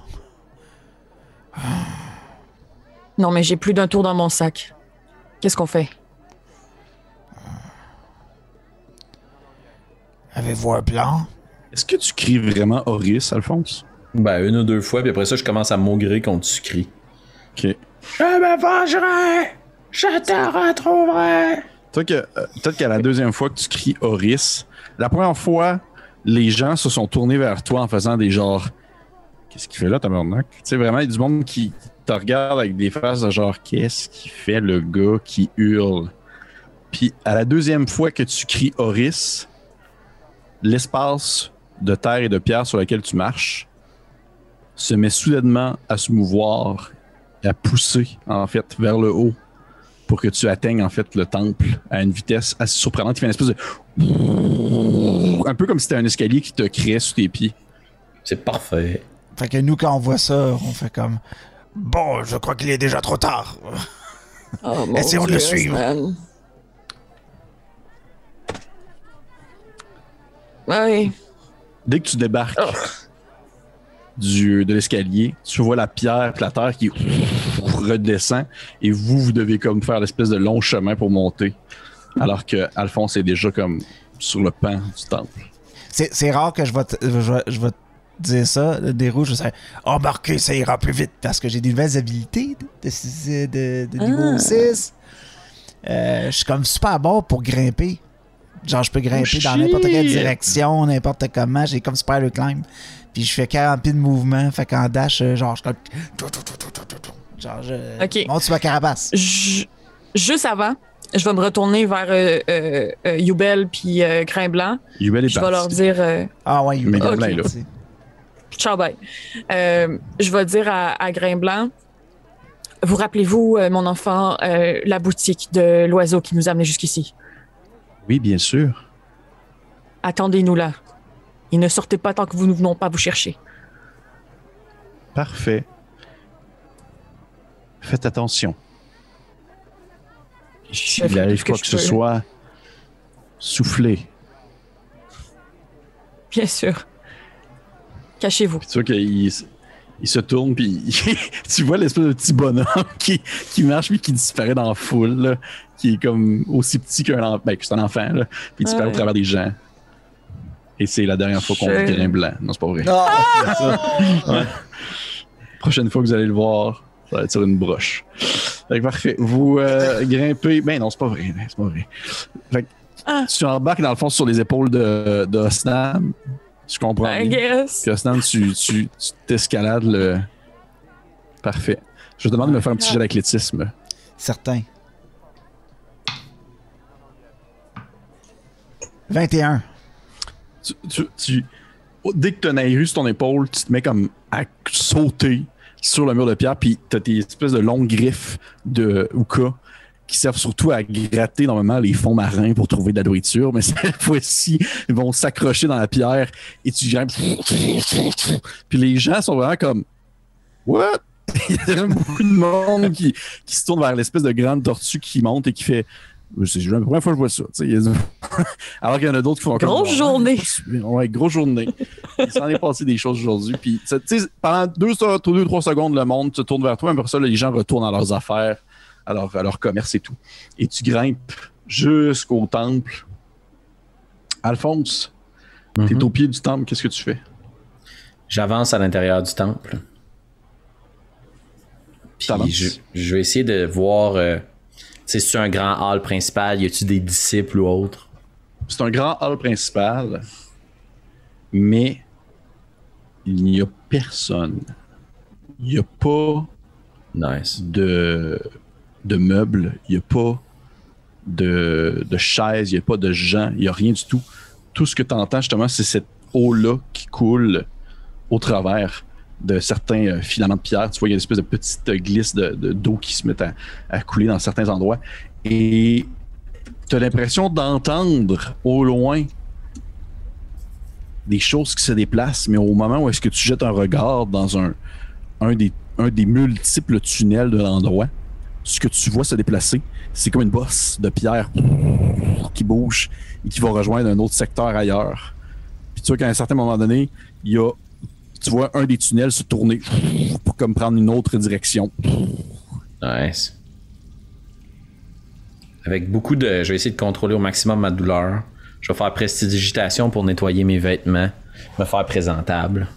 Non, mais j'ai plus d'un tour dans mon sac. Qu'est-ce qu'on fait? Avez-vous un plan? Est-ce que tu cries vraiment Horis, Alphonse? Ben, une ou deux fois, puis après ça, je commence à maugrer quand tu cries. Ok. Je me vengerai! Je te retrouverai! Euh, Peut-être qu'à la deuxième fois que tu cries Horis, la première fois, les gens se sont tournés vers toi en faisant des genres. Qu'est-ce qu'il fait là, tabarnak? Tu sais, vraiment, il y a du monde qui te regarde avec des faces de genre, qu'est-ce qu'il fait le gars qui hurle? Puis à la deuxième fois que tu cries Horis, l'espace de terre et de pierre sur lequel tu marches se met soudainement à se mouvoir et à pousser, en fait, vers le haut pour que tu atteignes en fait le temple à une vitesse assez surprenante. Il fait une espèce de. Un peu comme si c'était un escalier qui te créait sous tes pieds. C'est parfait. Fait que nous, quand on voit ça, on fait comme. Bon, je crois qu'il est déjà trop tard. Oh, mon (laughs) Essayons de le suivre. Stan. Oui. Dès que tu débarques du, de l'escalier, tu vois la pierre et la terre qui redescend et vous, vous devez comme faire l'espèce de long chemin pour monter. Alors que Alphonse est déjà comme sur le pan du temple. C'est c'est rare que je vais, te- je, vais, je vais te dire ça. le Des roues, je sais. Oh, marqué, ça ira plus vite parce que j'ai des nouvelles habilités de, de, de- de niveau Ah. 6. Euh, je suis comme super bon pour grimper. Genre, je peux grimper dans n'importe quelle direction, n'importe comment. J'ai comme super le climb. Puis je fais 40 pieds de mouvement. Fait qu'en dash, euh, genre, je suis comme. Genre, je. Ok. Monte sur ma carapace. J- Juste avant, je vais me retourner vers euh, euh, euh, Youbel puis euh, Blanc. Yubel est Je vais leur dire euh, Ah ouais, Mais ok. Gabelin est là. ciao bye. Euh, je vais dire à, à Grain Blanc. Vous rappelez-vous, euh, mon enfant, euh, la boutique de l'oiseau qui nous a amenés jusqu'ici? Oui, bien sûr. Attendez-nous là. Et ne sortez pas tant que vous ne venons pas vous chercher. Parfait. Faites attention. S'il arrive que quoi que ce peux. soit, soufflez. Bien sûr. Cachez-vous. Tu vois qu'il il se tourne, puis (laughs) tu vois l'espèce de petit bonhomme (laughs) qui, qui marche, puis qui disparaît dans la foule, là, qui est comme aussi petit qu'un en- ben, que c'est un enfant, là, puis il disparaît Ouais. au travers des gens. Et c'est la dernière fois qu'on Je- voit Grain Blanc. Non, c'est pas vrai. Ah! (laughs) Ouais. Prochaine fois que vous allez le voir, ça va être sur une broche. Fait que parfait. Vous euh, grimpez. Ben non, c'est pas vrai. C'est pas vrai. Fait que Ah. tu embarques dans le fond sur les épaules de, de. Je comprends. I bien. guess. Puis Osnan, tu, tu, tu t'escalades le. Parfait. Je te demande de me faire un petit jet d'athlétisme. Certain. 21. Dès que tu as Nairu sur ton épaule, tu te mets comme à sauter sur le mur de pierre, puis tu as tes espèces de longues griffes de Uka qui servent surtout à gratter normalement les fonds marins pour trouver de la nourriture, mais (laughs) cette fois-ci, ils vont s'accrocher dans la pierre et tu grimpes. Puis les gens sont vraiment comme What? (laughs) Il y a beaucoup de monde qui, qui se tourne vers l'espèce de grande tortue qui monte et qui fait. C'est la première fois que je vois ça. tu (laughs) Alors qu'il y en a d'autres qui font comme, Grosse journée. Ouais, grosse journée. Il s'en est passé des choses aujourd'hui. Puis, tu sais, pendant deux, deux, trois secondes, le monde se tourne vers toi. Mais après ça, là, les gens retournent à leurs affaires, à leur, à leur commerce et tout. Et tu grimpes jusqu'au temple. Alphonse, t'es Mhm. au pied du temple. Qu'est-ce que tu fais? J'avance à l'intérieur du temple. Puis je vais essayer de voir. euh, c'est un grand hall principal, y a-tu des disciples ou autres? C'est un grand hall principal, mais il n'y a personne. Il n'y a pas Nice. de, de meubles, il n'y a pas de, de chaises, il n'y a pas de gens, il n'y a rien du tout. Tout ce que tu entends, justement, c'est cette eau-là qui coule au travers de certains euh, filaments de pierre. Tu vois, il y a une espèce de petite glisse de- de- d'eau qui se met à, couler dans certains endroits. Et tu as l'impression d'entendre au loin des choses qui se déplacent, mais au moment où est-ce que tu jettes un regard dans un, un, des, un des multiples tunnels de l'endroit, ce que tu vois se déplacer, c'est comme une bosse de pierre qui bouge et qui va rejoindre un autre secteur ailleurs. Puis tu vois qu'à un certain moment donné, il y a, tu vois un des tunnels se tourner pour comme prendre une autre direction. Nice. Avec beaucoup de. Je vais essayer de contrôler au maximum ma douleur. Je vais faire prestidigitation pour nettoyer mes vêtements, me faire présentable.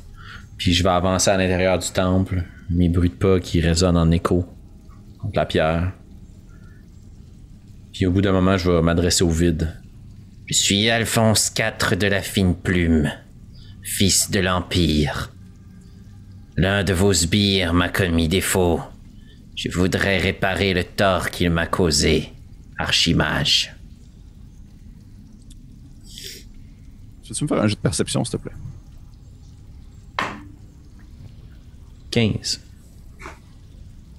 Puis je vais avancer à l'intérieur du temple, mes bruits de pas qui résonnent en écho contre la pierre. Puis au bout d'un moment, je vais m'adresser au vide. Je suis Alphonse IV de la fine plume, fils de l'Empire. L'un de vos sbires m'a commis défaut. Je voudrais réparer le tort qu'il m'a causé, Archimage. Peux-tu me faire un jeu de perception, s'il te plaît? 15.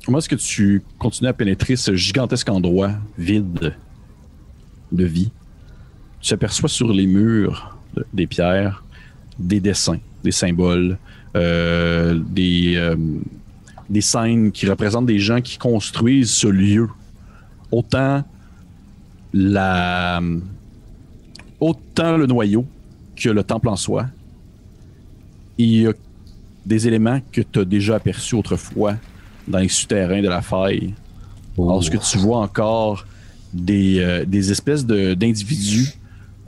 Comment est-ce que tu continues à pénétrer ce gigantesque endroit vide de vie? Tu aperçois sur les murs de- des pierres des dessins, des symboles, euh, des, euh, des scènes qui représentent des gens qui construisent ce lieu. Autant la autant le noyau que le temple en soi. Il y a des éléments que tu as déjà aperçus autrefois dans les souterrains de la faille. Lorsque tu vois encore des, euh, des espèces de- d'individus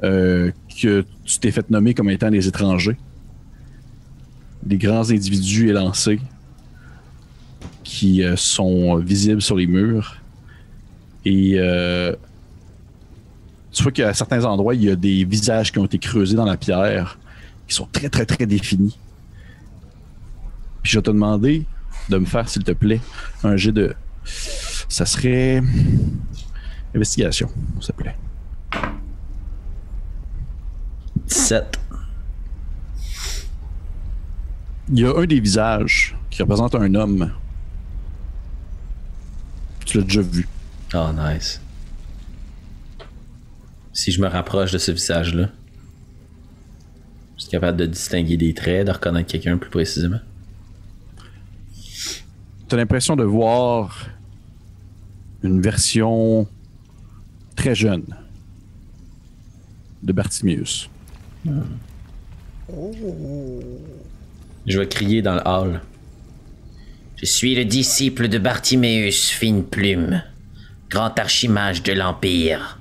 euh, que tu t'es fait nommer comme étant des étrangers. Des grands individus élancés qui euh, sont visibles sur les murs. Et euh, tu vois qu'à certains endroits, il y a des visages qui ont été creusés dans la pierre qui sont très, très, très définis. Puis je vais te demander de me faire, s'il te plaît, un jet de. Ça serait. Investigation, s'il te plaît. 17. Il y a un des visages qui représente un homme. Tu l'as déjà vu. Oh, nice. Si je me rapproche de ce visage-là, je suis capable de distinguer des traits, de reconnaître quelqu'un plus précisément. Tu as l'impression de voir une version très jeune de Bartimius. Je vais crier dans le hall. Je suis le disciple de Bartiméus Fine Plume, grand archimage de l'Empire.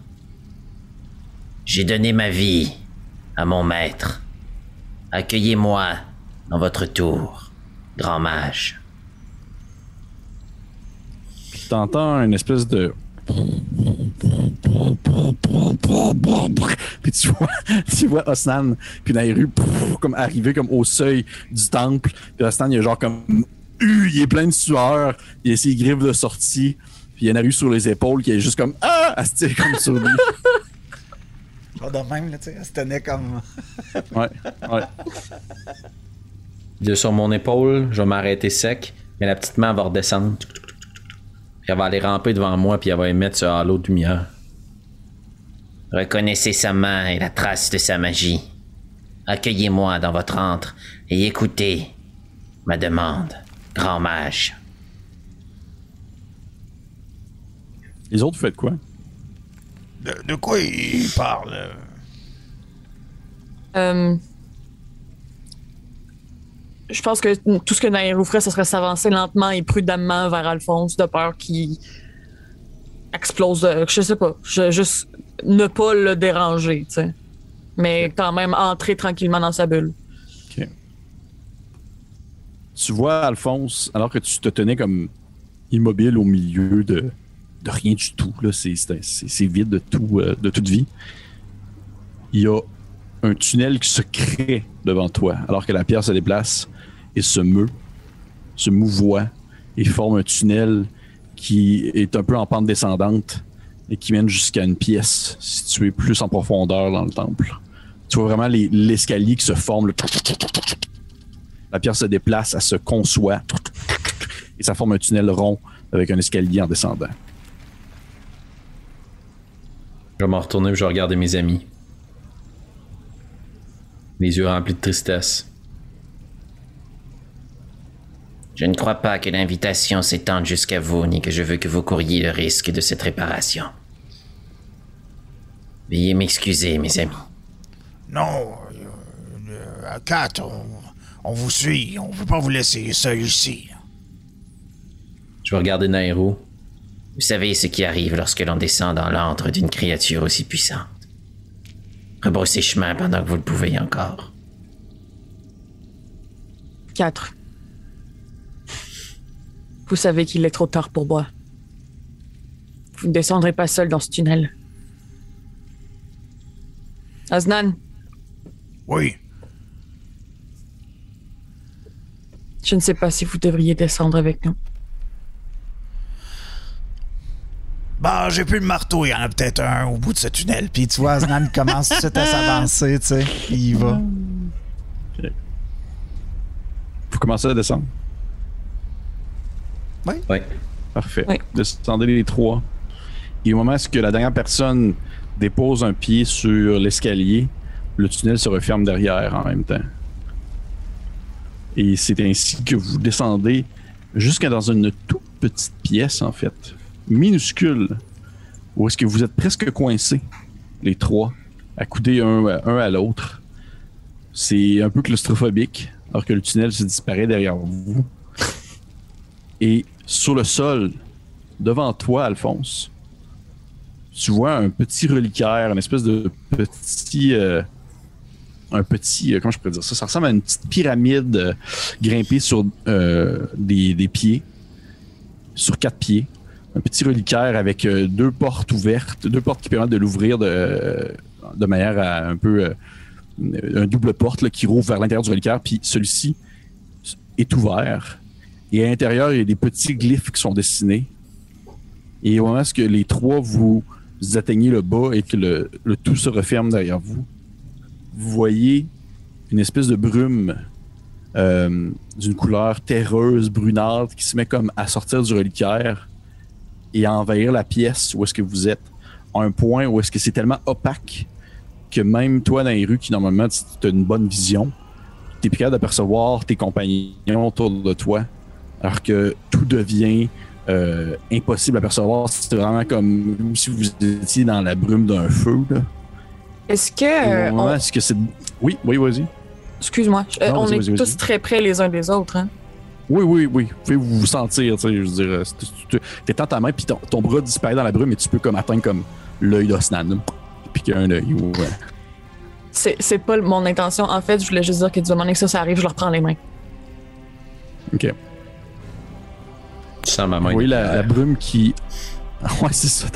J'ai donné ma vie à mon maître. Accueillez-moi dans votre tour, grand mage. Puis t'entends une espèce de. Puis tu vois, (laughs) tu vois Osnan, puis Nairu, comme arriver comme au seuil du temple. Puis Osnan, il est genre comme. Il est plein de sueur, il a ses griffes de sortie, puis il y a Nairu sur les épaules qui est juste comme. Ah! Elle se tire comme sur lui. (laughs) Pas de même, là, tu sais, elle se tenait comme. (laughs) Ouais, ouais. De sur mon épaule, je vais m'arrêter sec, mais la petite main va redescendre. Puis elle va aller ramper devant moi, puis elle va émettre ce halo de lumière. Reconnaissez sa main et la trace de sa magie. Accueillez-moi dans votre antre et écoutez ma demande, grand mage. Les autres, vous faites quoi? De, de quoi il parle? Euh, je pense que tout ce que Nairou ferait, ce serait s'avancer lentement et prudemment vers Alphonse, de peur qu'il explose. de- je sais pas. Je, juste ne pas le déranger, tu sais. Mais quand même entrer tranquillement dans sa bulle. tu vois Alphonse, alors que tu te tenais comme immobile au milieu de, de rien du tout, là, c'est, c'est, c'est- c'est vide de, tout, euh, de toute vie. Il y a un tunnel qui se crée devant toi, alors que la pierre se déplace et se meut, se mouvoie et forme un tunnel qui est un peu en pente descendante et qui mène jusqu'à une pièce située plus en profondeur dans le temple. Tu vois vraiment les- l'escalier qui se forme, la pierre se déplace, elle se conçoit et ça forme un tunnel rond avec un escalier en descendant. Je vais m'en retourner et je vais regarder mes amis. les yeux remplis de tristesse. Je ne crois pas que l'invitation s'étende jusqu'à vous, ni que je veux que vous couriez le risque de cette réparation. Veuillez m'excuser, mes amis. Non, euh, Kat, on, on vous suit. On ne veut pas vous laisser seul ici. Je vais regarder Nairo. Vous savez ce qui arrive lorsque l'on descend dans l'antre d'une créature aussi puissante. Rebroussez chemin pendant que vous le pouvez encore. 4. Vous savez qu'il est trop tard pour moi. Vous ne descendrez pas seul dans ce tunnel. Aznan, Oui, je ne sais pas si vous devriez descendre avec nous. bah j'ai plus le marteau. Il y en a peut-être un au bout de ce tunnel. Puis tu vois, Aznan commence tout de suite à s'avancer, tu sais. Il y va. Vous commencez à descendre? Ouais. Parfait. Oui. Descendez les trois. Et au moment où la dernière personne dépose un pied sur l'escalier, le tunnel se referme derrière en même temps? Et c'est ainsi que vous descendez jusqu'à dans une toute petite pièce, en fait, minuscule, où est-ce que vous êtes presque coincés, les trois, accoudés un, un à l'autre. C'est un peu claustrophobique, alors que le tunnel se disparaît derrière vous. Et sur le sol, devant toi, Alphonse, tu vois un petit reliquaire, une espèce de petit. euh, un petit. euh, comment je pourrais dire ça? Ça ressemble à une petite pyramide euh, grimpée sur des, pieds, sur quatre pieds. Un petit reliquaire avec deux portes ouvertes, deux portes qui permettent de l'ouvrir de, manière à un peu. un double porte qui rouvre vers l'intérieur du reliquaire, puis celui-ci est ouvert. Et à l'intérieur, il y a des petits glyphes qui sont dessinés. Et au moment où les trois vous atteignez le bas et que le, tout se referme derrière vous, vous voyez une espèce de brume euh, d'une couleur terreuse, brunâtre, qui se met comme à sortir du reliquaire et à envahir la pièce où est-ce que vous êtes. À un point où est-ce que c'est tellement opaque que même toi dans les rues qui normalement tu as une bonne vision, tu es plus capable d'apercevoir tes compagnons autour de toi alors que tout devient euh, impossible à percevoir. C'est vraiment comme si vous étiez dans la brume d'un feu. Est-ce que. Euh, on- est-ce que c'est... Oui, oui, vas-y. Excuse-moi, euh, on est tous très près les uns des autres. Hein? Oui, oui, oui. Vous pouvez vous sentir, tu sais, je veux dire, t'étends ta main, puis ton, ton bras disparaît dans la brume, et tu peux comme atteindre comme l'œil d'Osnan, puis qu'il y a un œil. ou, C'est c'est pas mon intention. En fait, je voulais juste dire que du moment que ça, ça arrive, je leur prends les mains. OK. Tu sens ma main. Vous voyez la, la brume qui... (laughs) Ouais, c'est ça.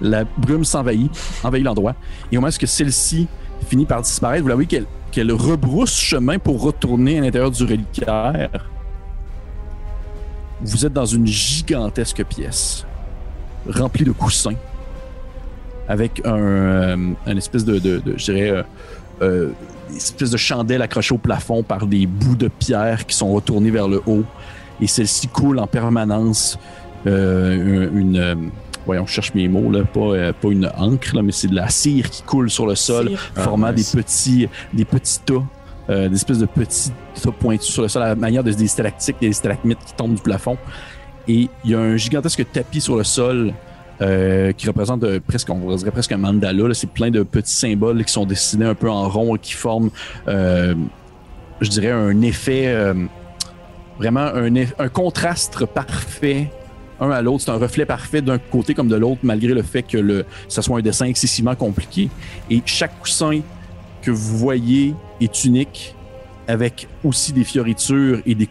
La brume s'envahit, envahit l'endroit, et au moment où celle-ci finit par disparaître, vous la voyez qu'elle qu'elle rebrousse chemin pour retourner à l'intérieur du reliquaire. Vous êtes dans une gigantesque pièce, remplie de coussins, avec un, euh, une espèce de, de- de- je dirais, euh, euh, une espèce de chandelle accrochée au plafond par des bouts de pierre qui sont retournés vers le haut. Et celle-ci coule en permanence euh, une, une, euh, voyons, je cherche mes mots là, pas, euh, pas une encre là, mais c'est de la cire qui coule sur le sol, Cire. Ah, formant nice. des petits, des petits tas, euh, des espèces de petits tas pointus sur le sol à la manière de des stalactites, des stalagmites qui tombent du plafond. Et il y a un gigantesque tapis sur le sol euh, qui représente euh, presque, on dirait presque un mandala. là. C'est plein de petits symboles qui sont dessinés un peu en rond et qui forment, euh, je dirais, un effet, euh, vraiment un, contraste parfait un à l'autre. C'est un reflet parfait d'un côté comme de l'autre, malgré le fait que le, ça soit un dessin excessivement compliqué. Et chaque coussin que vous voyez est unique, avec aussi des fioritures et des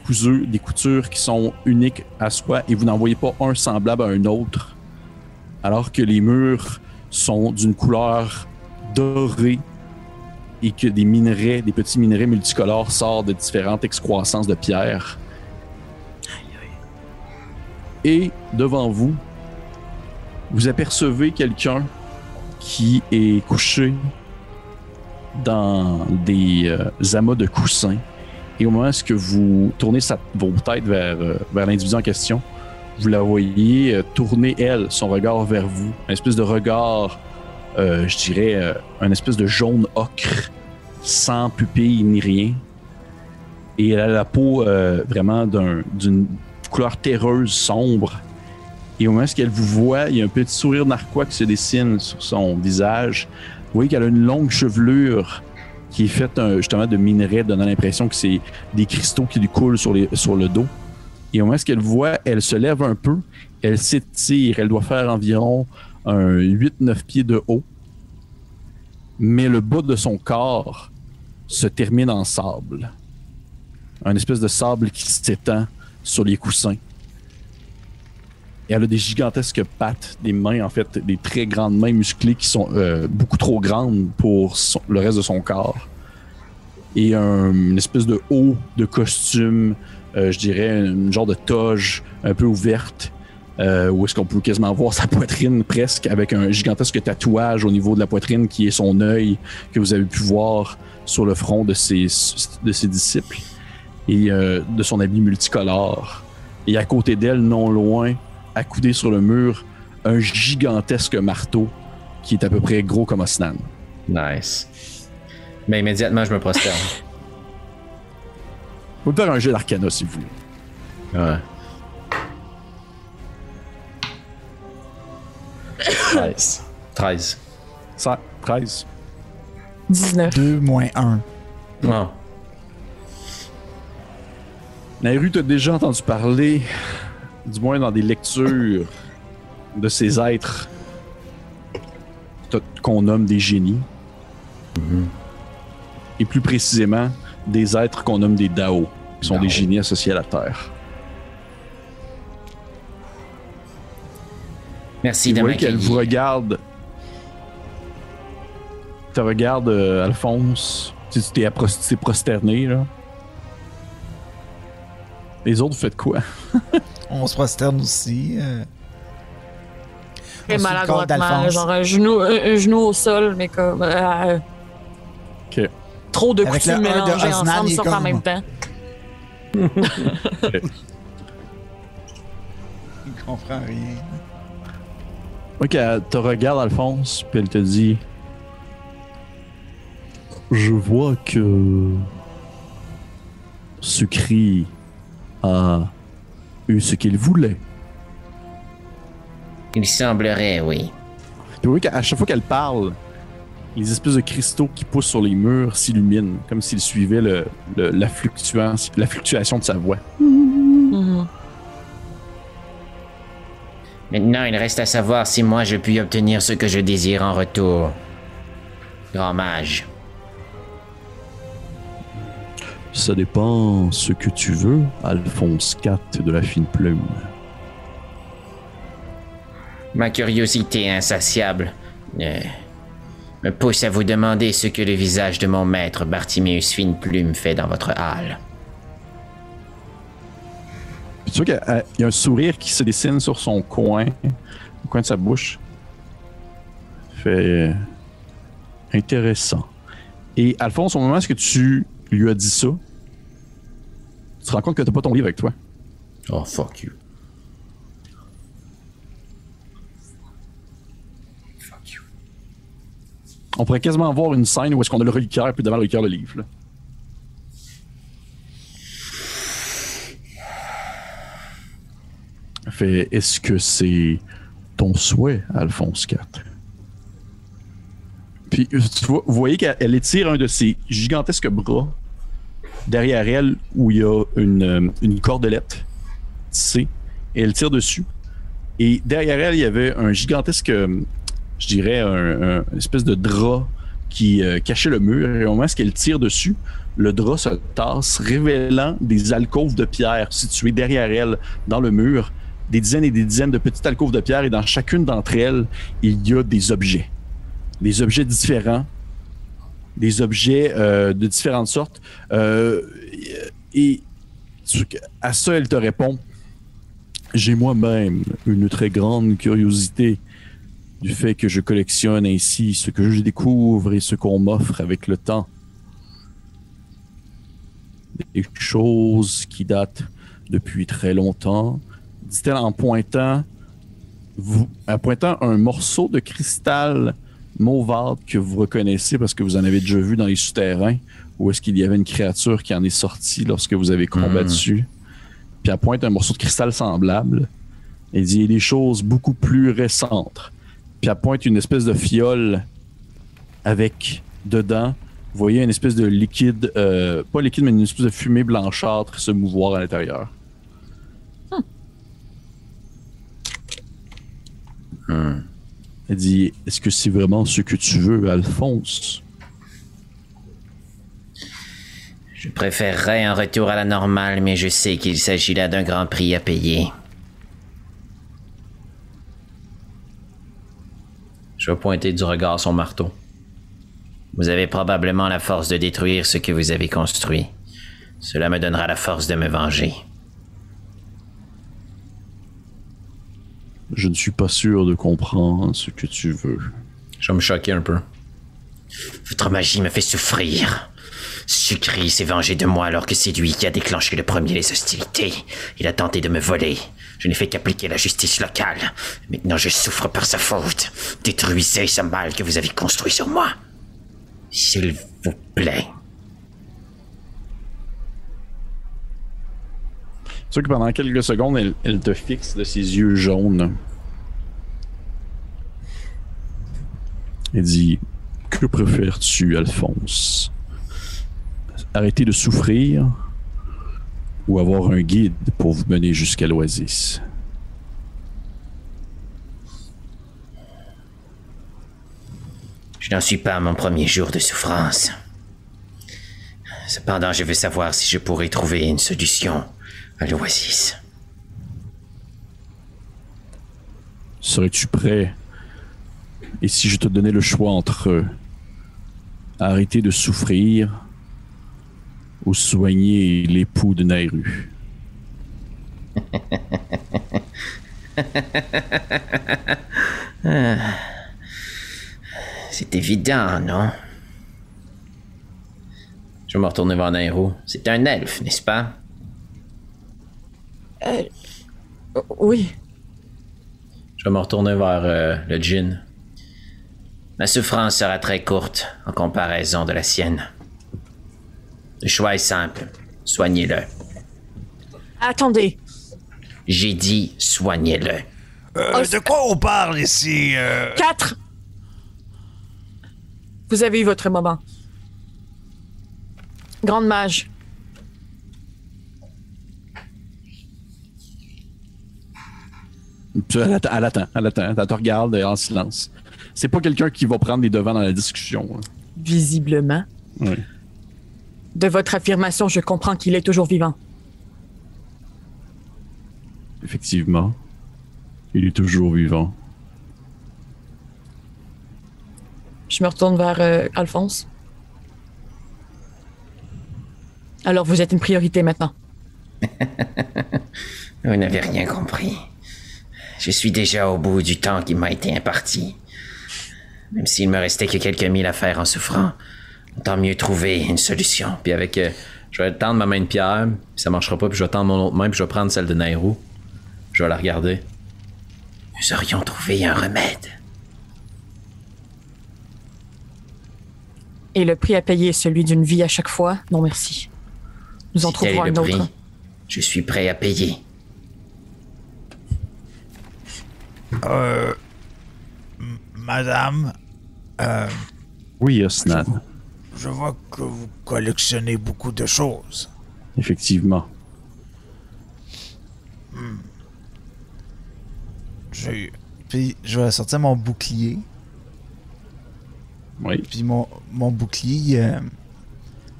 des coutures qui sont uniques à soi, et vous n'en voyez pas un semblable à un autre, alors que les murs sont d'une couleur dorée et que des minerais, des petits minerais multicolores sortent de différentes excroissances de pierre. Et devant vous, vous apercevez quelqu'un qui est couché dans des euh, amas de coussins. Et au moment où vous tournez sa- vos têtes vers, euh, vers l'individu en question, vous la voyez euh, tourner, elle, son regard vers vous. Un espèce de regard, je dirais, un espèce de jaune ocre sans pupille ni rien. Et elle a la peau vraiment d'un- d'une couleur terreuse, sombre. Et au moment où elle vous voit, il y a un petit sourire narquois qui se dessine sur son visage. Vous voyez qu'elle a une longue chevelure qui est faite euh, justement de minerais, donnant l'impression que c'est des cristaux qui lui coulent sur, le dos. Et au moment où elle voit, elle se lève un peu, elle s'étire, elle doit faire environ un 8-9 pieds de haut. Mais le bas de son corps se termine en sable. Un espèce de sable qui s'étend sur les coussins. Elle a des gigantesques pattes, des mains en fait, des très grandes mains musclées qui sont euh, beaucoup trop grandes pour le reste de son corps. Et un- une espèce de haut de costume, euh, je dirais une genre de toge un peu ouverte, euh, où est-ce qu'on peut quasiment voir sa poitrine presque, avec un gigantesque tatouage au niveau de la poitrine qui est son œil que vous avez pu voir sur le front de ses disciples et euh, de son habit multicolore. Et à côté d'elle, non loin, accoudé sur le mur, un gigantesque marteau qui est à peu près gros comme Osnan. Nice. Mais immédiatement, je me prosterne. (laughs) Vous pouvez faire un jeu d'arcana si vous voulez. Ouais. 13. 13. Ça, 13. 19. 2 moins 1. Oh. Nairu, t'as déjà entendu parler, du moins dans des lectures, de ces êtres qu'on nomme des génies? Et plus précisément, des êtres qu'on nomme des Dao, qui sont Dao. des génies associés à la Terre. Merci Vous de voyez qu'elle vous regarde. Te regarde, euh, Alphonse. Tu t'es prosterné, là. Les autres, vous faites quoi? (laughs) On se prosterne aussi. euh. Très maladroitement, genre un genou, un, un genou au sol, mais comme. euh, Ok. Trop de un de ensemble, sortent en même temps. (laughs) Il comprend rien. Ok, elle te regarde, Alphonse, puis elle te dit Je vois que. Ce cri a eu ce qu'il voulait. Il semblerait, oui. Puis vous voyez qu'à chaque fois qu'elle parle, les espèces de cristaux qui poussent sur les murs s'illuminent, comme s'ils suivaient le, le- la, fluctuation, la fluctuation de sa voix. Mhm. Maintenant, il reste à savoir si moi je puis obtenir ce que je désire en retour. Grand mage. Ça dépend ce que tu veux, Alphonse IV de la fine plume. Ma curiosité insatiable euh, me pousse à vous demander ce que le visage de mon maître Bartiméus Fine Plume fait dans votre halle. Puis tu vois qu'il y a- il y a un sourire qui se dessine sur son coin, au coin de sa bouche. Fait euh, intéressant. Et Alphonse, au moment où tu lui as dit ça, tu te rends compte que t'as pas ton livre avec toi? Oh, fuck you. On pourrait quasiment voir une scène où est-ce qu'on a le reliquaire puis devant le reliquaire le livre. là. Fait, est-ce que c'est ton souhait, Alphonse IV? Puis, euh, tu vois- vous voyez qu'elle elle étire un de ses gigantesques bras derrière elle où il y a une, euh, une cordelette tissée et elle tire dessus. Et derrière elle, il y avait un gigantesque, euh, je dirais, un, espèce de drap qui euh, cachait le mur. Et au moment où elle tire dessus, le drap se tasse, révélant des alcôves de pierre situées derrière elle dans le mur. Des dizaines et des dizaines de petites alcôves de pierre. Et dans chacune d'entre elles, il y a des objets. Des objets différents. Des objets euh, de différentes sortes. Euh, et à ça, elle te répond J'ai moi-même une très grande curiosité du fait que je collectionne ainsi ce que je découvre et ce qu'on m'offre avec le temps. Des choses qui datent depuis très longtemps, dit-elle en pointant, vous, en pointant un morceau de cristal mauvarde que vous reconnaissez parce que vous en avez déjà vu dans les souterrains, où est-ce qu'il y avait une créature qui en est sortie lorsque vous avez combattu? Puis elle pointe un morceau de cristal semblable. Elle dit des choses beaucoup plus récentes. Puis elle pointe une espèce de fiole avec dedans, vous voyez une espèce de liquide, euh, pas liquide, mais une espèce de fumée blanchâtre se mouvoir à l'intérieur. Elle dit Est-ce que c'est vraiment ce que tu veux, Alphonse? Je préférerais un retour à la normale, mais je sais qu'il s'agit là d'un grand prix à payer. Je vais pointer du regard son marteau. Vous avez probablement la force de détruire ce que vous avez construit. Cela me donnera la force de me venger. Je ne suis pas sûr de comprendre ce que tu veux. Je vais me choquer un peu. Votre magie me fait souffrir. Sucri s'est vengé de moi alors que c'est lui qui a déclenché le premier les hostilités. Il a tenté de me voler. Je n'ai fait qu'appliquer la justice locale. Maintenant je souffre par sa faute. Détruisez ce mal que vous avez construit sur moi. S'il vous plaît. Sûr que pendant quelques secondes, elle, elle te fixe de ses yeux jaunes. Elle dit Que préfères-tu, Alphonse? Arrêter de souffrir ou avoir un guide pour vous mener jusqu'à l'oasis? Je n'en suis pas à mon premier jour de souffrance. Cependant, je veux savoir si je pourrais trouver une solution à l'oasis. Serais-tu prêt Et si je te donnais le choix entre euh, arrêter de souffrir ou soigner l'époux de Nairu? (laughs) C'est évident, non? Je vais me retourner vers Nairo. C'est un elfe, n'est-ce pas? Euh, oui. Je vais me retourner vers euh, le djinn. Ma souffrance sera très courte en comparaison de la sienne. Le choix est simple. Soignez-le. Attendez. J'ai dit soignez-le. Euh, de quoi on parle ici? euh? Quatre. Vous avez eu votre moment. Grande mage. Elle attend, elle attend, elle attend, elle te regarde en silence. C'est pas quelqu'un qui va prendre les devants dans la discussion. hein. Visiblement. Oui. De votre affirmation, je comprends qu'il est toujours vivant. Effectivement. Il est toujours vivant. Je me retourne vers euh, Alphonse. Alors, vous êtes une priorité maintenant. (laughs) Vous n'avez rien compris. Je suis déjà au bout du temps qui m'a été imparti. Même s'il me restait que quelques milles à faire en souffrant, tant mieux trouver une solution. Puis avec. euh, je vais tendre ma main de pierre, puis ça marchera pas, puis je vais tendre mon autre main, puis je vais prendre celle de Nairo. Je vais la regarder. Nous aurions trouvé un remède. Et le prix à payer est celui d'une vie à chaque fois? Non, merci. Nous en trouverons un le autre. prix, je suis prêt à payer. Euh, Madame, euh, Oui, Osnan. je vois que vous collectionnez beaucoup de choses. Effectivement. J'ai Puis je vais sortir mon bouclier. Oui. Puis mon, mon bouclier. euh,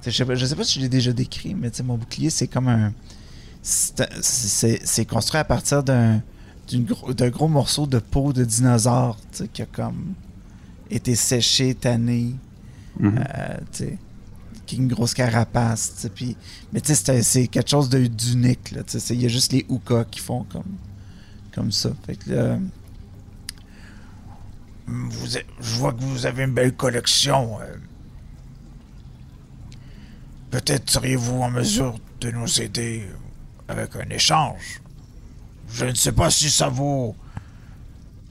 je, sais pas, je sais pas si je l'ai déjà décrit, mais mon bouclier, c'est comme un. C'est construit à partir d'un d'une gros- d'un gros morceau de peau de dinosaure, qui a comme été séché, tanné, euh, tu sais, qui a une grosse carapace, mais c'est quelque chose de- d'unique, il y a juste les Uka qui font comme, comme ça, fait que là, Vous êtes- je vois que vous avez une belle collection. euh. Peut-être seriez-vous en mesure de nous aider avec un échange? Je ne sais pas si ça vaut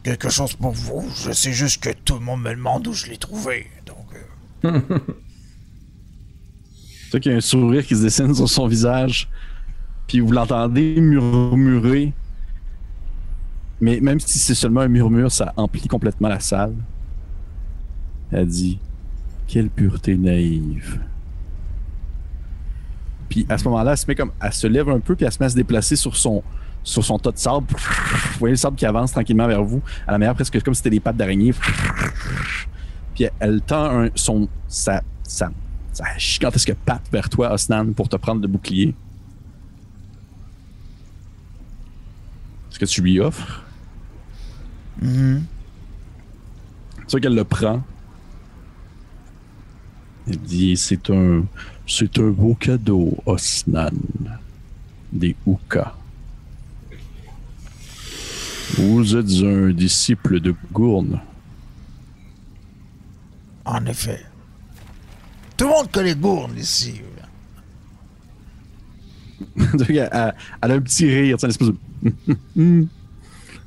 quelque chose pour vous. Je sais juste que tout le monde me demande où je l'ai trouvé. Donc, euh, (laughs) vois qu'il y a un sourire qui se dessine sur son visage. Puis vous l'entendez murmurer. Mais même si c'est seulement un murmure, ça emplit complètement la salle. Elle dit Quelle pureté naïve. Puis à ce moment-là, elle se met comme. Elle se lève un peu, puis elle se met à se déplacer sur son, sur son tas de sable. Vous voyez le sable qui avance tranquillement vers vous. À la manière presque comme si c'était des pattes d'araignée. Puis elle, tend un, son, sa, sa, sa gigantesque patte vers toi, Osnan, pour te prendre le bouclier. Est-ce que tu lui offres? Mhm. C'est sûr qu'elle le prend. Elle dit c'est un c'est un beau cadeau, Osnan. Des Ouka. Vous êtes un disciple de Gourne. en effet. Tout le monde connaît Gourne ici. (laughs) Donc, elle, elle- elle a un petit rire, une espèce de. (laughs)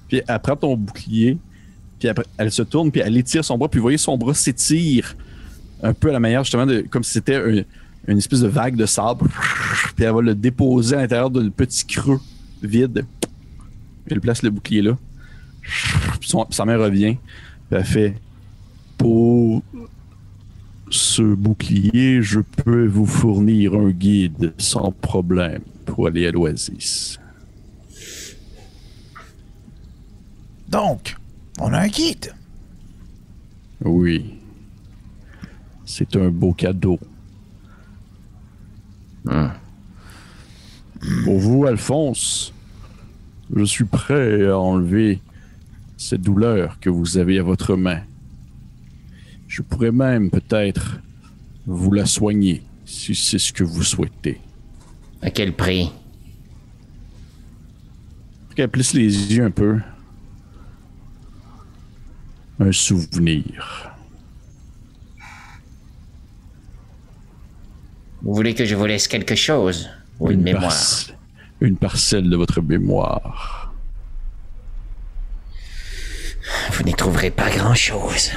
puis elle prend ton bouclier, puis après, elle se tourne, puis elle étire son bras, puis vous voyez son bras s'étire un peu à la manière justement de. comme si c'était un- une espèce de vague de sable. (laughs) Puis elle va le déposer à l'intérieur d'un petit creux vide. Puis elle place le bouclier là. Puis son- sa main revient, puis elle fait Pour ce bouclier, je peux vous fournir un guide sans problème pour aller à l'Oasis. Donc, on a un guide. Oui. C'est un beau cadeau. Pour vous, Alphonse, je suis prêt à enlever cette douleur que vous avez à votre main. Je pourrais même peut-être vous la soigner si c'est ce que vous souhaitez. À quel prix? Qu'elle plisse les yeux un peu. Un souvenir. Vous voulez que je vous laisse quelque chose Ou une mémoire? Une parcelle de votre mémoire. Vous n'y trouverez pas grand-chose.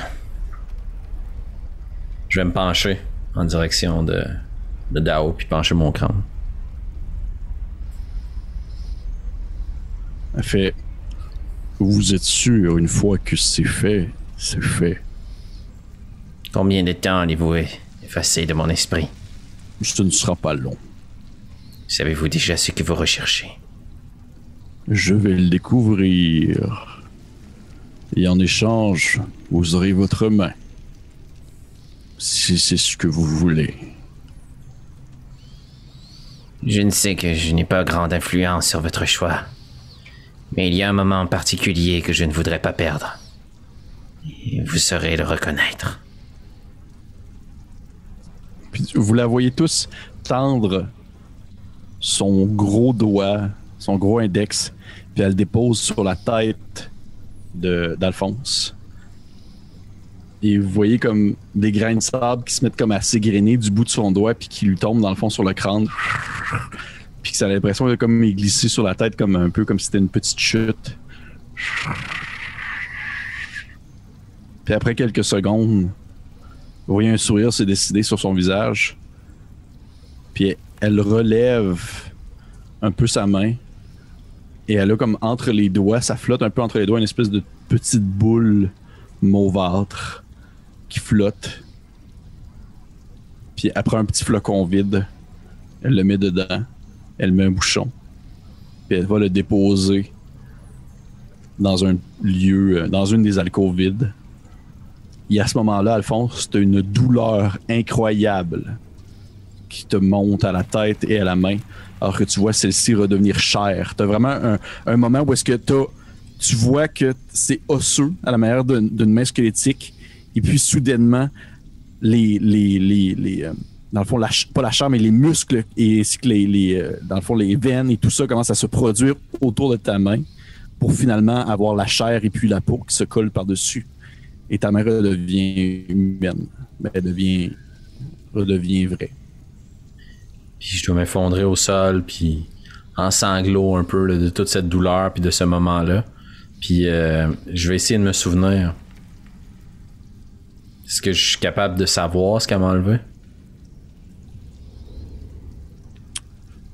Je vais me pencher en direction de, de Dao puis pencher mon crâne. Elle fait Vous êtes sûr, une fois que c'est fait, c'est fait. Combien de temps allez-vous effacer de mon esprit? Ce ne sera pas long. Savez-vous déjà ce que vous recherchez? Je vais le découvrir. Et en échange, vous aurez votre main. Si c'est ce que vous voulez. Je ne sais que je n'ai pas grande influence sur votre choix. Mais il y a un moment particulier que je ne voudrais pas perdre. Et vous saurez le reconnaître. Puis vous la voyez tous tendre son gros doigt, son gros index, puis elle le dépose sur la tête d'Alphonse. Et vous voyez comme des grains de sable qui se mettent comme à s'égrener du bout de son doigt, puis qui lui tombent dans le fond sur le crâne. Puis que ça a l'impression de comme y glisser sur la tête comme un peu comme si c'était une petite chute. Puis après quelques secondes, vous voyez un sourire se décider sur son visage. Puis elle relève un peu sa main. Et elle a comme entre les doigts, ça flotte un peu entre les doigts, une espèce de petite boule mauvâtre qui flotte. Puis après un petit flocon vide, elle le met dedans. Elle met un bouchon. Puis elle va le déposer dans un lieu, euh, dans une des alcôves vides. Et à ce moment-là, Alphonse, as une douleur incroyable qui te monte à la tête et à la main, alors que tu vois celle-ci redevenir chair. Tu as vraiment un, moment où est-ce que tu vois que c'est osseux à la manière d'une main squelettique, et puis soudainement, les, les, les, euh, dans le fond, pas la chair, mais les muscles et ainsi que les, euh, dans le fond, les veines et tout ça commencent à se produire autour de ta main pour finalement avoir la chair et puis la peau qui se colle par-dessus et ta mère redevient humaine. Elle devient, redevient vraie. Puis je dois m'effondrer au sol, puis en sanglots un peu là, de toute cette douleur, puis de ce moment-là. Puis euh, je vais essayer de me souvenir. Est-ce que je suis capable de savoir ce qu'elle m'a enlevé?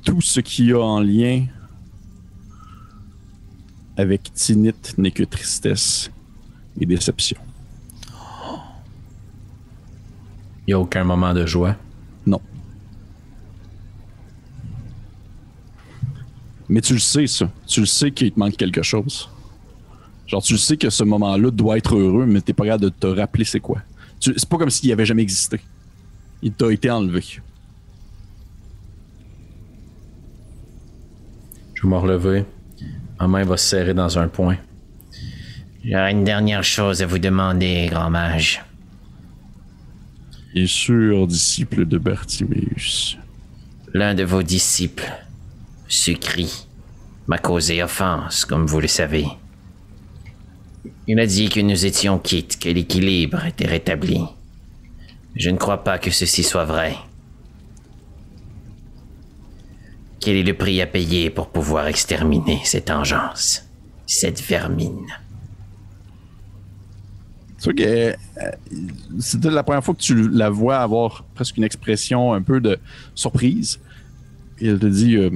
Tout ce qu'il y a en lien avec Tinit n'est que tristesse et déception. Il n'y a aucun moment de joie? Non. Mais tu le sais, ça. Tu le sais qu'il te manque quelque chose. Genre, tu le sais que ce moment-là doit être heureux, mais t'es pas capable de te rappeler c'est quoi. Tu- C'est pas comme s'il avait jamais existé. Il t'a été enlevé. Je vais me relever. Ma main va se serrer dans un point. J'aurais une dernière chose à vous demander, grand mage. Bien sûr, disciple de Bartiméus. L'un de vos disciples, Sucri, m'a causé offense, comme vous le savez. Il m'a dit que nous étions quittes, que l'équilibre était rétabli. Je ne crois pas que ceci soit vrai. Quel est le prix à payer pour pouvoir exterminer cette engeance, cette vermine? C'est que euh, la première fois que tu la vois avoir presque une expression un peu de surprise. Et elle te dit euh,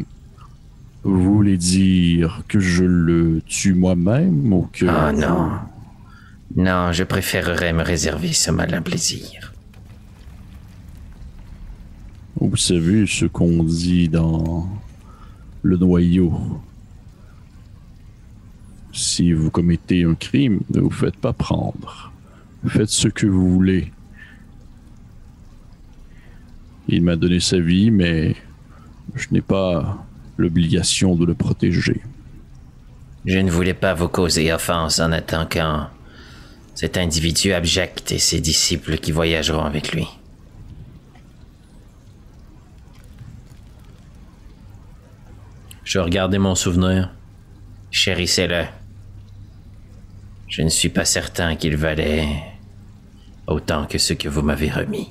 Vous voulez dire que je le tue moi-même ou que. Oh non. Non, je préférerais me réserver ce malin plaisir. Vous savez ce qu'on dit dans le noyau. Si vous commettez un crime, ne vous faites pas prendre. Faites ce que vous voulez. Il m'a donné sa vie, mais je n'ai pas l'obligation de le protéger. Je ne voulais pas vous causer offense en attaquant cet individu abject et ses disciples qui voyageront avec lui. Je regarder mon souvenir. Chérissez-le. Je ne suis pas certain qu'il valait autant que ce que vous m'avez remis.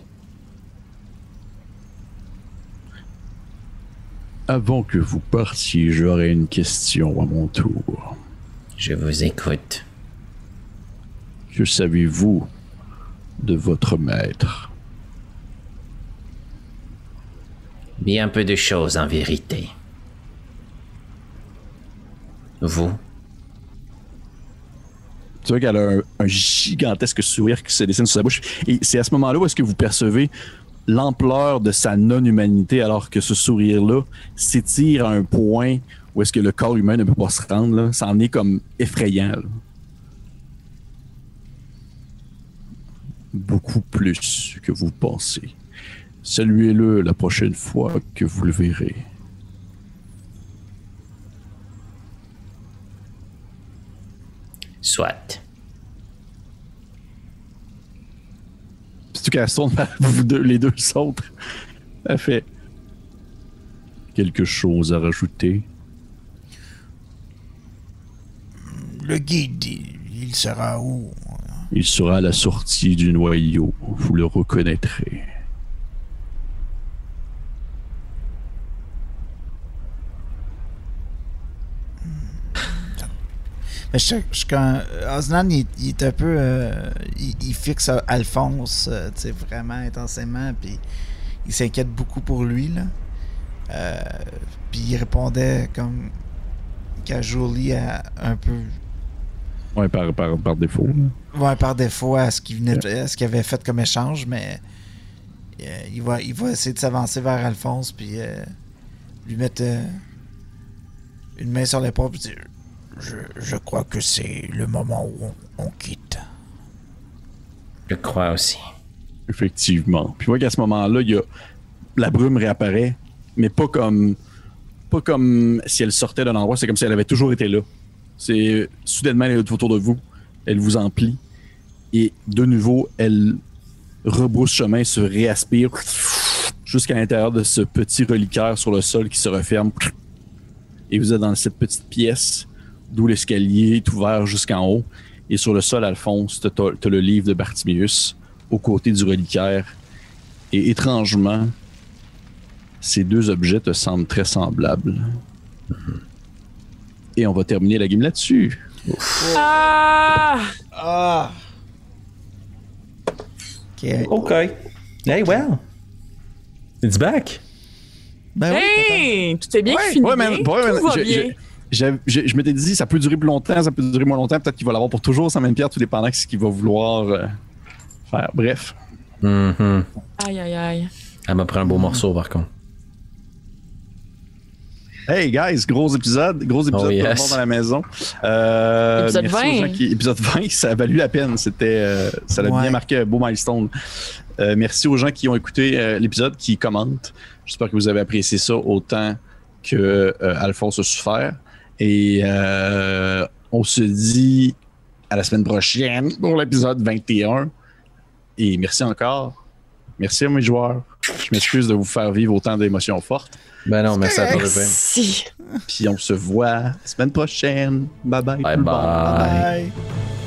Avant que vous partiez, j'aurai une question à mon tour. Je vous écoute. Que savez-vous de votre maître? Bien peu de choses en vérité. Vous, Tu vois qu'elle a un, un gigantesque sourire qui se dessine sur sa bouche. Et c'est à ce moment-là où est-ce que vous percevez l'ampleur de sa non-humanité alors que ce sourire-là s'étire à un point où est-ce que le corps humain ne peut pas se rendre. Ça en est comme effrayant. Beaucoup plus que vous pensez. Saluez-le la prochaine fois que vous le verrez. soit. Surtout qu'elle se vers vous deux, les deux autres. Elle fait quelque chose à rajouter. Le guide, il, il sera où? Il sera à la sortie du noyau. Vous le reconnaîtrez. Mais je, je, quand Osnan, il, il est un peu. euh, il, il fixe Alphonse, euh, tu sais, vraiment intensément, puis il s'inquiète beaucoup pour lui, là. Euh, puis il répondait comme. qu'à Jolie, à- un peu. Ouais, par, par, par défaut. là. Ouais, par défaut à ce qu'il venait à ce qu'il avait fait comme échange, mais. euh, il, va, il va essayer de s'avancer vers Alphonse, puis euh, lui mettre une main sur l'épaule, puis dire je, je crois que c'est le moment où on, on quitte. Je crois aussi. Effectivement. Puis vois qu'à ce moment-là, il y a la brume réapparaît, mais pas comme pas comme si elle sortait d'un endroit, c'est comme si elle avait toujours été là. C'est soudainement elle est autour de vous, elle vous emplit et de nouveau elle rebrousse chemin, se réaspire jusqu'à l'intérieur de ce petit reliquaire sur le sol qui se referme. Et vous êtes dans cette petite pièce d'où l'escalier est ouvert jusqu'en haut. Et sur le sol, Alphonse, t'as t'as le livre de Bartimius aux côtés du reliquaire. Et étrangement, ces deux objets te semblent très semblables. Et on va terminer la game là-dessus. Ah! Ah! Ok. OK. Hey, well. It's back. Ben oui, Hey! Tout est bien Ouais, fini. ouais, man, ouais, Tout man, va je- bien. je- je m'étais dit, ça peut durer plus longtemps, ça peut durer moins longtemps. Peut-être qu'il va l'avoir pour toujours, sans même pierre, tout dépendant de ce qu'il va vouloir euh, faire. Bref. Mhm. Aïe, aïe, aïe. Elle m'a pris un beau morceau, par contre. Hey guys, gros épisode, gros épisode Oh, pour le yes. monde dans la maison. Euh, Épisode merci aux 20. gens qui, épisode 20, (laughs) ça a valu la peine. C'était, euh, ça l'a Ouais. bien marqué un beau milestone. Euh, merci aux gens qui ont écouté euh, l'épisode, qui commentent. J'espère que vous avez apprécié ça autant que euh, Alphonse a su faire. Et euh, on se dit à la semaine prochaine pour l'épisode 21. Et merci encore. Merci à mes joueurs. Je m'excuse de vous faire vivre autant d'émotions fortes. Ben non, merci à toi. Si. Puis on se voit la semaine prochaine. Bye bye. Bye tout le monde. bye. Bye.